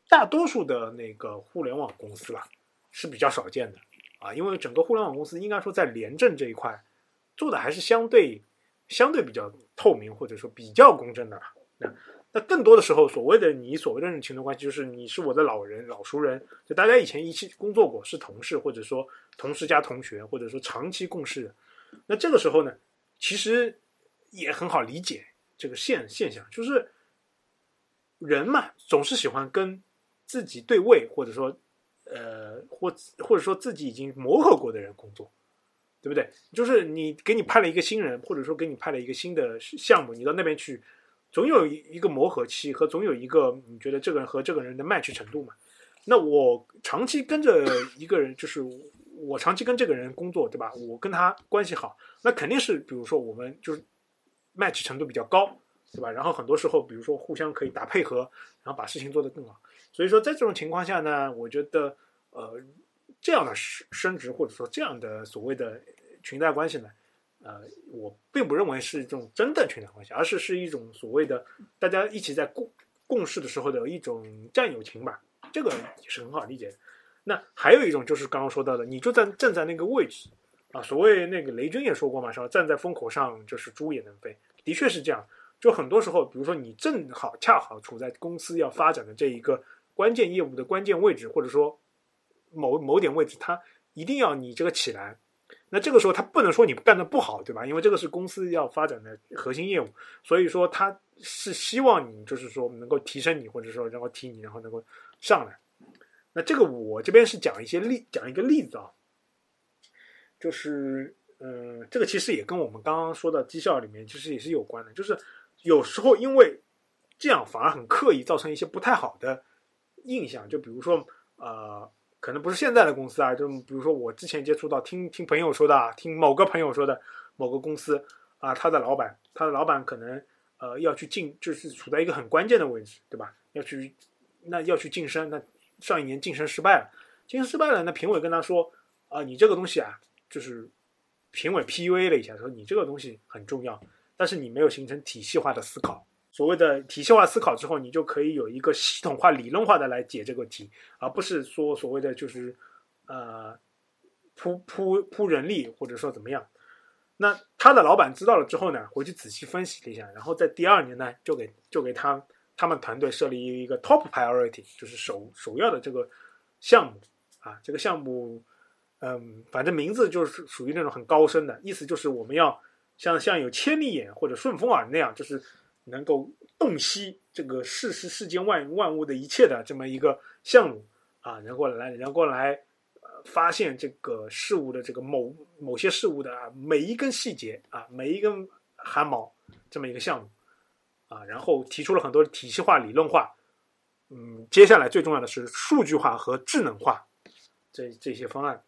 Speaker 1: 大多数的那个互联网公司吧是比较少见的啊，因为整个互联网公司应该说在廉政这一块做的还是相对相对比较透明或者说比较公正的。那那更多的时候，所谓的你所谓的那种情的关系，就是你是我的老人、老熟人，就大家以前一起工作过，是同事，或者说同事加同学，或者说长期共事。那这个时候呢，其实也很好理解这个现现象，就是人嘛，总是喜欢跟自己对位，或者说呃，或或者说自己已经磨合过的人工作，对不对？就是你给你派了一个新人，或者说给你派了一个新的项目，你到那边去，总有一个磨合期和总有一个你觉得这个人和这个人的 match 程度嘛。那我长期跟着一个人，就是我长期跟这个人工作，对吧？我跟他关系好，那肯定是比如说我们就是 match 程度比较高，对吧？然后很多时候，比如说互相可以打配合，然后把事情做得更好。所以说，在这种情况下呢，我觉得，呃，这样的升升职或者说这样的所谓的裙带关系呢，呃，我并不认为是这种真的裙带关系，而是是一种所谓的大家一起在共共事的时候的一种战友情吧，这个也是很好理解的。那还有一种就是刚刚说到的，你就在站在那个位置啊，所谓那个雷军也说过嘛，是吧？站在风口上，就是猪也能飞，的确是这样。就很多时候，比如说你正好恰好处在公司要发展的这一个。关键业务的关键位置，或者说某某点位置，它一定要你这个起来。那这个时候他不能说你干的不好，对吧？因为这个是公司要发展的核心业务，所以说他是希望你就是说能够提升你，或者说然后提你，然后能够上来。那这个我这边是讲一些例，讲一个例子啊，就是嗯，这个其实也跟我们刚刚说的绩效里面其实也是有关的，就是有时候因为这样反而很刻意，造成一些不太好的。印象就比如说，呃，可能不是现在的公司啊，就比如说我之前接触到，听听朋友说的啊，听某个朋友说的，某个公司啊，他的老板，他的老板可能呃要去晋，就是处在一个很关键的位置，对吧？要去那要去晋升，那上一年晋升失败了，晋升失败了，那评委跟他说啊，你这个东西啊，就是评委 PUA 了一下，说你这个东西很重要，但是你没有形成体系化的思考。所谓的体系化思考之后，你就可以有一个系统化、理论化的来解这个题，而不是说所谓的就是呃铺铺铺人力或者说怎么样。那他的老板知道了之后呢，回去仔细分析了一下，然后在第二年呢，就给就给他他们团队设立一个 top priority，就是首首要的这个项目啊。这个项目，嗯，反正名字就是属于那种很高深的意思，就是我们要像像有千里眼或者顺风耳那样，就是。能够洞悉这个世事世间万万物的一切的这么一个项目啊，然后来然后来呃发现这个事物的这个某某些事物的啊每一根细节啊，每一根汗毛这么一个项目啊，然后提出了很多体系化、理论化，嗯，接下来最重要的是数据化和智能化这这些方案。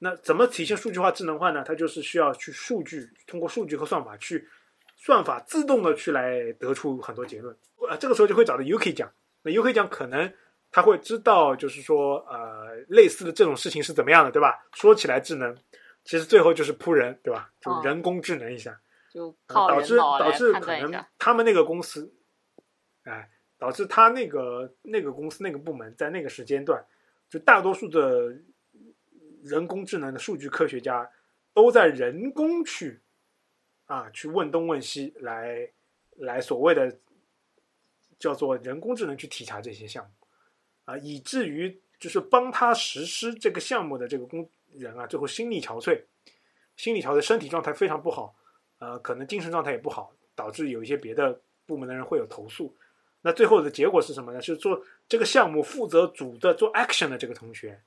Speaker 1: 那怎么体现数据化、智能化呢？它就是需要去数据，通过数据和算法去。算法自动的去来得出很多结论，呃，这个时候就会找到 UK 讲，那 UK 讲可能他会知道，就是说，呃，类似的这种事情是怎么样的，对吧？说起来智能，其实最后就是扑人，对吧？就人工智能一下，
Speaker 2: 就
Speaker 1: 导致导致可能他们那个公司，哎，导致他那个那个公司那个部门在那个时间段，就大多数的人工智能的数据科学家都在人工去。啊，去问东问西，来来所谓的叫做人工智能去体察这些项目，啊，以至于就是帮他实施这个项目的这个工人啊，最后心力憔悴，心力憔悴，身体状态非常不好，呃，可能精神状态也不好，导致有一些别的部门的人会有投诉。那最后的结果是什么呢？是做这个项目负责组的做 action 的这个同学，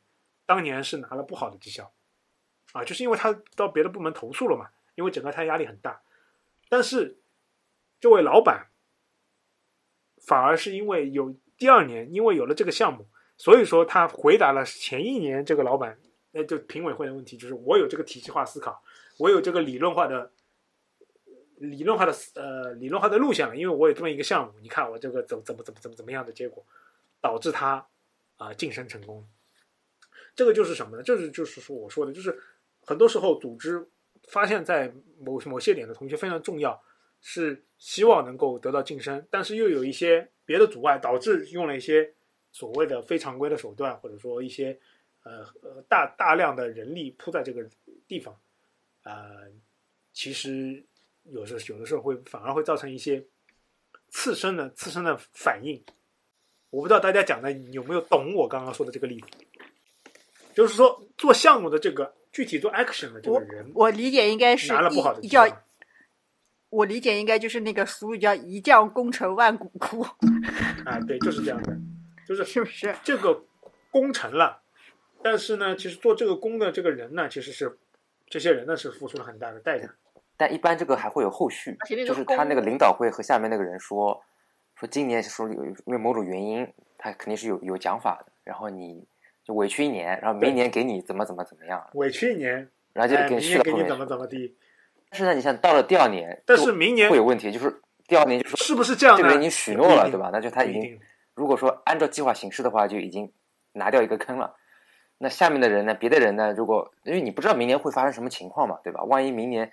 Speaker 1: 当年是拿了不好的绩效，啊，就是因为他到别的部门投诉了嘛。因为整个他压力很大，但是这位老板反而是因为有第二年，因为有了这个项目，所以说他回答了前一年这个老板，那就评委会的问题，就是我有这个体系化思考，我有这个理论化的理论化的呃理论化的路线了，因为我有这么一个项目，你看我这个怎么怎么怎么怎么怎么样的结果，导致他啊、晋升成功。这个就是什么呢？就是就是说我说的，就是很多时候组织发现，在某某些点的同学非常重要，是希望能够得到晋升，但是又有一些别的阻碍，导致用了一些所谓的非常规的手段，或者说一些呃呃大大量的人力扑在这个地方，呃，其实有时有的时候会反而会造成一些次生的次生的反应。我不知道大家讲的有没有懂我刚刚说的这个例子，就是说做项目的这个具体做 action 的这个人
Speaker 4: 我理解应该是
Speaker 1: 拿了不好的
Speaker 4: 一叫，我理解应该就是那个俗语叫“一将功成万骨枯
Speaker 1: 啊，对，就是这样的，就是”，
Speaker 4: 是不是？
Speaker 1: 这个功成了，但是呢，其实做这个功的这个人呢，其实是这些人呢是付出了很大的代价。
Speaker 3: 但一般这个还会有后续就是他那个领导会和下面那个人说，说今年说有因为某种原因，他肯定是有有讲法的，然后你就委屈一年，然后明年给你怎么怎么怎么样，
Speaker 1: 委屈一年，
Speaker 3: 然后就
Speaker 1: 哎，明
Speaker 3: 给你续到后面
Speaker 1: 年给你怎么怎么地，
Speaker 3: 但是呢，你想到了第二年，
Speaker 1: 但是明年
Speaker 3: 会有问题，就是第二年就说
Speaker 1: 是不是这样呢？
Speaker 3: 这个人已经许诺了，对吧？那就他已经如果说按照计划行事的话，就已经拿掉一个坑了。那下面的人呢？别的人呢？如果因为你不知道明年会发生什么情况嘛，对吧？万一明年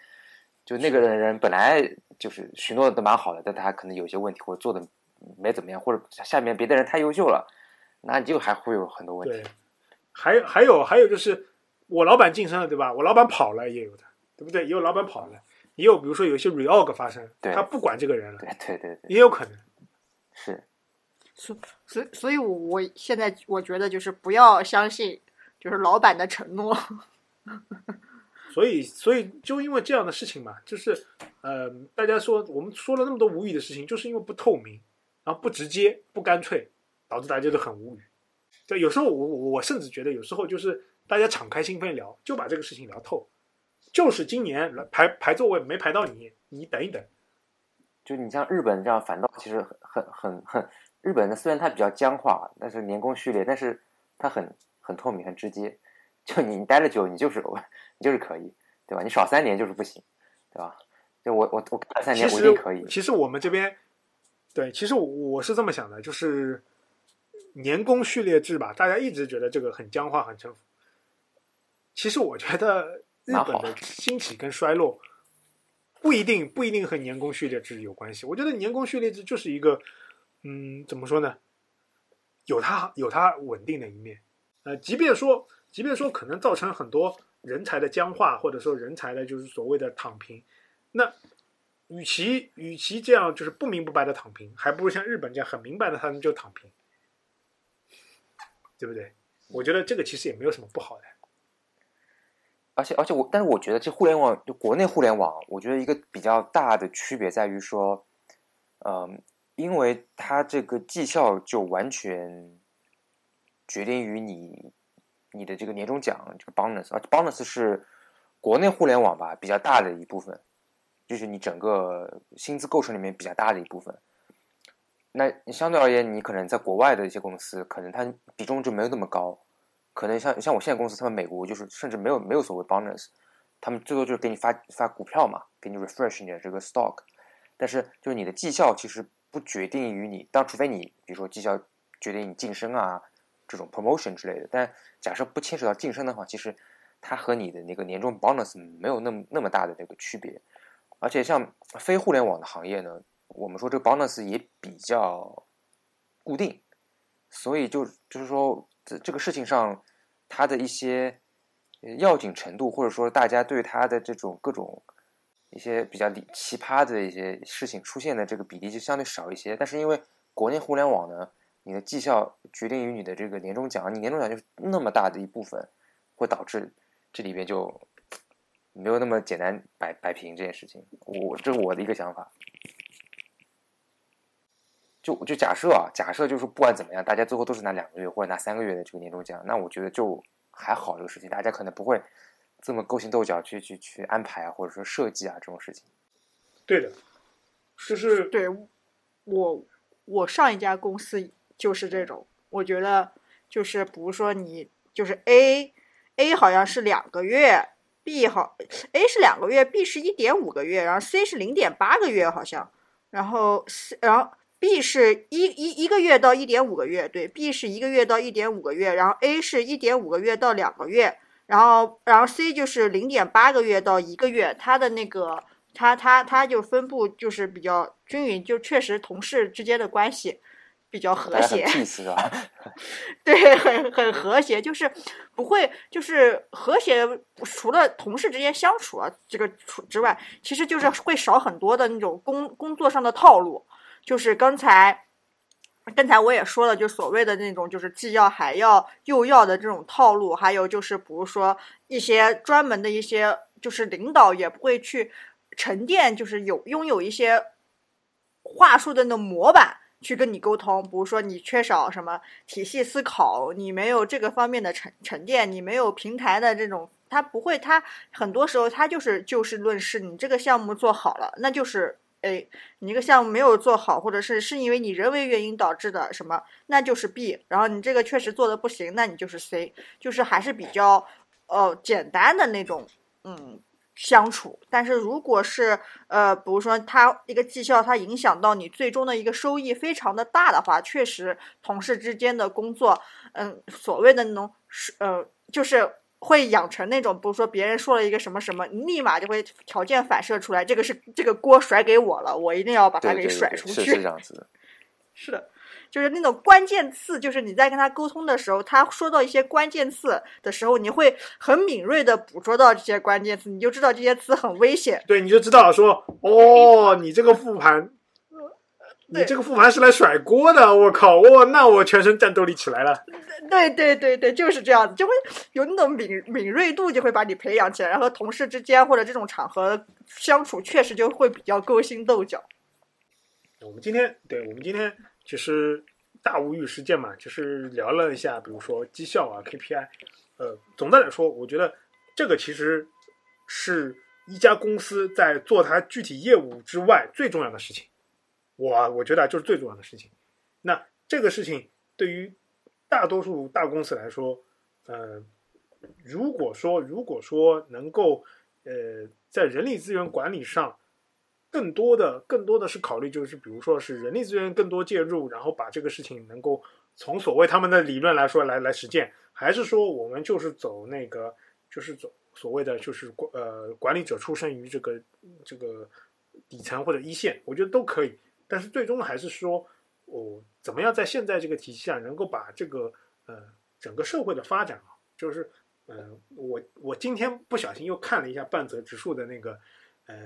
Speaker 3: 就那个人本来就是许诺的蛮好的，但他可能有些问题或者做的没怎么样，或者下面别的人太优秀了，那就还会有很多问题。，
Speaker 1: 还还有还有就是我老板晋升了，对吧？我老板跑了也有的，对不对？也有老板跑了，也有比如说有一些 reorg 发生，他不管这个人了，
Speaker 3: 对对对对，
Speaker 1: 也有可能。
Speaker 3: 是
Speaker 4: 所所以所以我，我现在我觉得就是不要相信就是老板的承诺。
Speaker 1: 所以，所以就因为这样的事情嘛，就是呃，大家说我们说了那么多无语的事情，就是因为不透明，然后不直接、不干脆，导致大家都很无语。就有时候我我我甚至觉得，有时候就是大家敞开心扉聊，就把这个事情聊透。就是今年排排座位没排到你，你等一等。
Speaker 3: 就你像日本这样，反倒其实很很很很，日本呢虽然它比较僵化，但是年功序列，但是它很很透明、很直接。就你你待了久，你就是你就是可以，对吧？你少三年就是不行，对吧？就我我我干了三年，我一定可以。
Speaker 1: 其实我们这边，对，其实我我是这么想的，就是年功序列制吧，大家一直觉得这个很僵化、很城府。其实我觉得日本的兴起跟衰落不一定不一定和年功序列制有关系。我觉得年功序列制就是一个，嗯，怎么说呢？有它有它稳定的一面。呃，即便说即便说可能造成很多人才的僵化，或者说人才的就是所谓的躺平，那与其与其这样就是不明不白的躺平，还不如像日本这样很明白的他们就躺平，对不对？我觉得这个其实也没有什么不好的。
Speaker 3: 而且而且我，但是我觉得这互联网就国内互联网，我觉得一个比较大的区别在于说，嗯、因为它这个绩效就完全决定于你你的这个年终奖这个 bonus，而 bonus 是国内互联网吧比较大的一部分，就是你整个薪资构成里面比较大的一部分。那你相对而言，你可能在国外的一些公司，可能它比重就没有那么高。可能像像我现在公司，他们美国就是甚至没有没有所谓 bonus，他们最多就是给你发发股票嘛，给你 refresh 你的这个 stock，但是就是你的绩效其实不决定于你，当除非你比如说绩效决定你晋升啊这种 promotion 之类的，但假设不牵扯到晋升的话，其实它和你的那个年终 bonus 没有那么那么大的这个区别，而且像非互联网的行业呢，我们说这个 bonus 也比较固定，所以就就是说这这个事情上，它的一些要紧程度，或者说大家对它的这种各种一些比较奇葩的一些事情出现的这个比例就相对少一些。但是因为国内互联网呢，你的绩效决定于你的这个年终奖，你年终奖就那么大的一部分，会导致这里边就没有那么简单摆摆平这件事情。我这是我的一个想法。就就假设啊，假设就是不管怎么样，大家最后都是拿两个月或者拿三个月的这个年终奖，那我觉得就还好这个事情，大家可能不会这么勾心斗角去去去安排啊，或者说设计啊这种事情。
Speaker 1: 对的，就是
Speaker 4: 对我，我上一家公司就是这种，我觉得就是比如说你就是 A A 好像是两个月，B 好 A 是两个月，B 是一点五个月，然后 C 是零点八个月好像，然后 C 然后 B 是一一一个月到一点五个月，对，B 是一个月到一点五个月，然后 A 是一点五个月到两个月，然后然后 C 就是零点八个月到一个月，它的那个它它它就分布就是比较均匀，就确实同事之间的关系比较和谐。
Speaker 3: peace 是吧？
Speaker 4: 对，很很和谐，就是不会，就是和谐。除了同事之间相处啊，这个除之外，其实就是会少很多的那种工工作上的套路。就是刚才，刚才我也说了，就所谓的那种就是既要还要又要的这种套路，还有就是比如说一些专门的一些，就是领导也不会去沉淀，就是有拥有一些话术的那种模板。去跟你沟通，比如说你缺少什么体系思考，你没有这个方面的沉沉淀，你没有平台的这种，他不会，他很多时候他就是就事论事，你这个项目做好了，那就是 A，你这个项目没有做好，或者是是因为你人为原因导致的什么，那就是 B，然后你这个确实做的不行，那你就是 C，就是还是比较呃简单的那种，嗯。相处，但是如果是呃，比如说他一个绩效，它影响到你最终的一个收益非常的大的话，确实同事之间的工作，嗯，所谓的那种是呃，就是会养成那种，比如说别人说了一个什么什么，你立马就会条件反射出来，这个是这个锅甩给我了，我一定要把它给
Speaker 3: 对对对，
Speaker 4: 甩出去。
Speaker 3: 是是这样子的。
Speaker 4: 是的，就是那种关键词，就是你在跟他沟通的时候，他说到一些关键词的时候，你会很敏锐的捕捉到这些关键词，你就知道这些词很危险。
Speaker 1: 对，你就知道说，哦，你这个复盘，你这个复盘是来甩锅的，我靠，我那我全身战斗力起来了。
Speaker 4: 对对对对，就是这样子，就会有那种敏敏锐度，就会把你培养起来，然后同事之间或者这种场合相处，确实就会比较勾心斗角。
Speaker 1: 我们今天，对我们今天其实大无语事件嘛，就是聊了一下，比如说绩效啊、KPI，呃，总的来说，我觉得这个其实是一家公司在做它具体业务之外最重要的事情。我我觉得啊就是最重要的事情。那这个事情对于大多数大公司来说，呃，如果说如果说能够呃在人力资源管理上更多的更多的是考虑，就是比如说是人力资源更多介入，然后把这个事情能够从所谓他们的理论来说来来实践，还是说我们就是走那个就是走所谓的就是管呃管理者出身于这个这个底层或者一线，我觉得都可以。但是最终还是说，我、怎么样在现在这个体系下能够把这个呃整个社会的发展啊，就是呃我我今天不小心又看了一下半泽直树的那个呃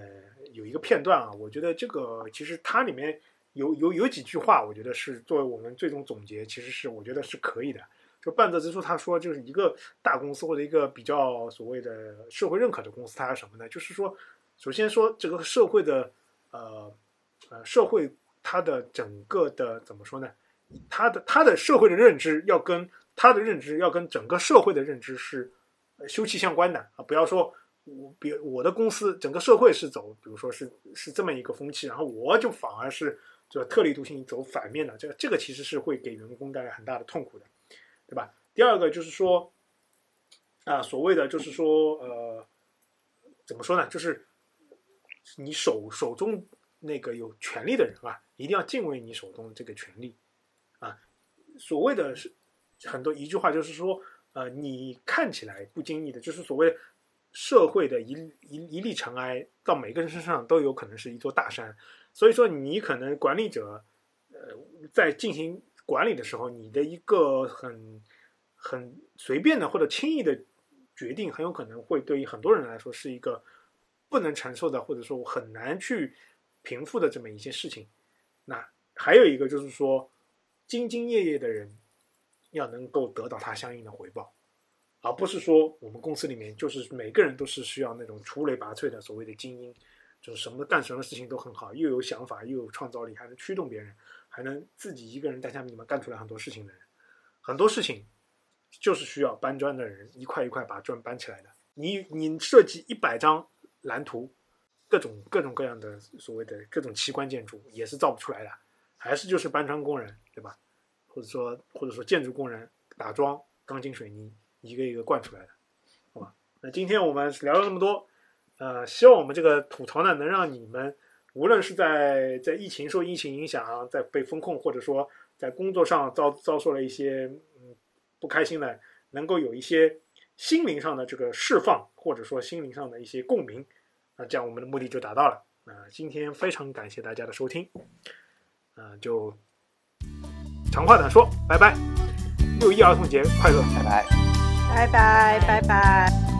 Speaker 1: 有一个片段啊，我觉得这个其实它里面有有有几句话，我觉得是作为我们最终总结，其实是我觉得是可以的。就半泽直树他说，就是一个大公司或者一个比较所谓的社会认可的公司，它是什么呢？就是说，首先说这个社会的呃社会它的整个的怎么说呢？他的他的社会的认知要跟他的认知要跟整个社会的认知是休戚相关的啊！不要说我比我的公司整个社会是走，比如说是是这么一个风气，然后我就反而是就特立独行走反面的，这个这个其实是会给员工带来很大的痛苦的，对吧？第二个就是说啊，所谓的就是说呃，怎么说呢？就是你手手中那个有权利的人啊，一定要敬畏你手中的这个权利啊。所谓的是很多一句话就是说，呃，你看起来不经意的，就是所谓社会的一一一粒尘埃，到每个人身上都有可能是一座大山。所以说，你可能管理者，呃，在进行管理的时候，你的一个很很随便的或者轻易的决定，很有可能会对于很多人来说是一个不能承受的，或者说很难去平复的这么一些事情。那还有一个就是说，兢兢业业的人要能够得到他相应的回报，而不是说我们公司里面就是每个人都是需要那种出类拔萃的所谓的精英，就是什么干什么事情都很好，又有想法又有创造力，还能驱动别人，还能自己一个人在下面里面干出来很多事情的人。很多事情就是需要搬砖的人一块一块把砖搬起来的。你你设计一百张蓝图，各种各种各样的所谓的各种奇观建筑也是造不出来的，还是就是搬砖工人，对吧？或者说或者说建筑工人打桩、钢筋水泥一个一个灌出来的，好吧？那今天我们聊了那么多，呃，希望我们这个吐槽呢，能让你们无论是在在疫情受疫情影响，在被风控，或者说在工作上遭遭受了一些嗯不开心的，能够有一些心灵上的这个释放，或者说心灵上的一些共鸣，啊，这样我们的目的就达到了。那、今天非常感谢大家的收听，啊、就长话短说，拜拜，六一儿童节快乐！
Speaker 3: 拜拜。
Speaker 4: 拜拜拜拜。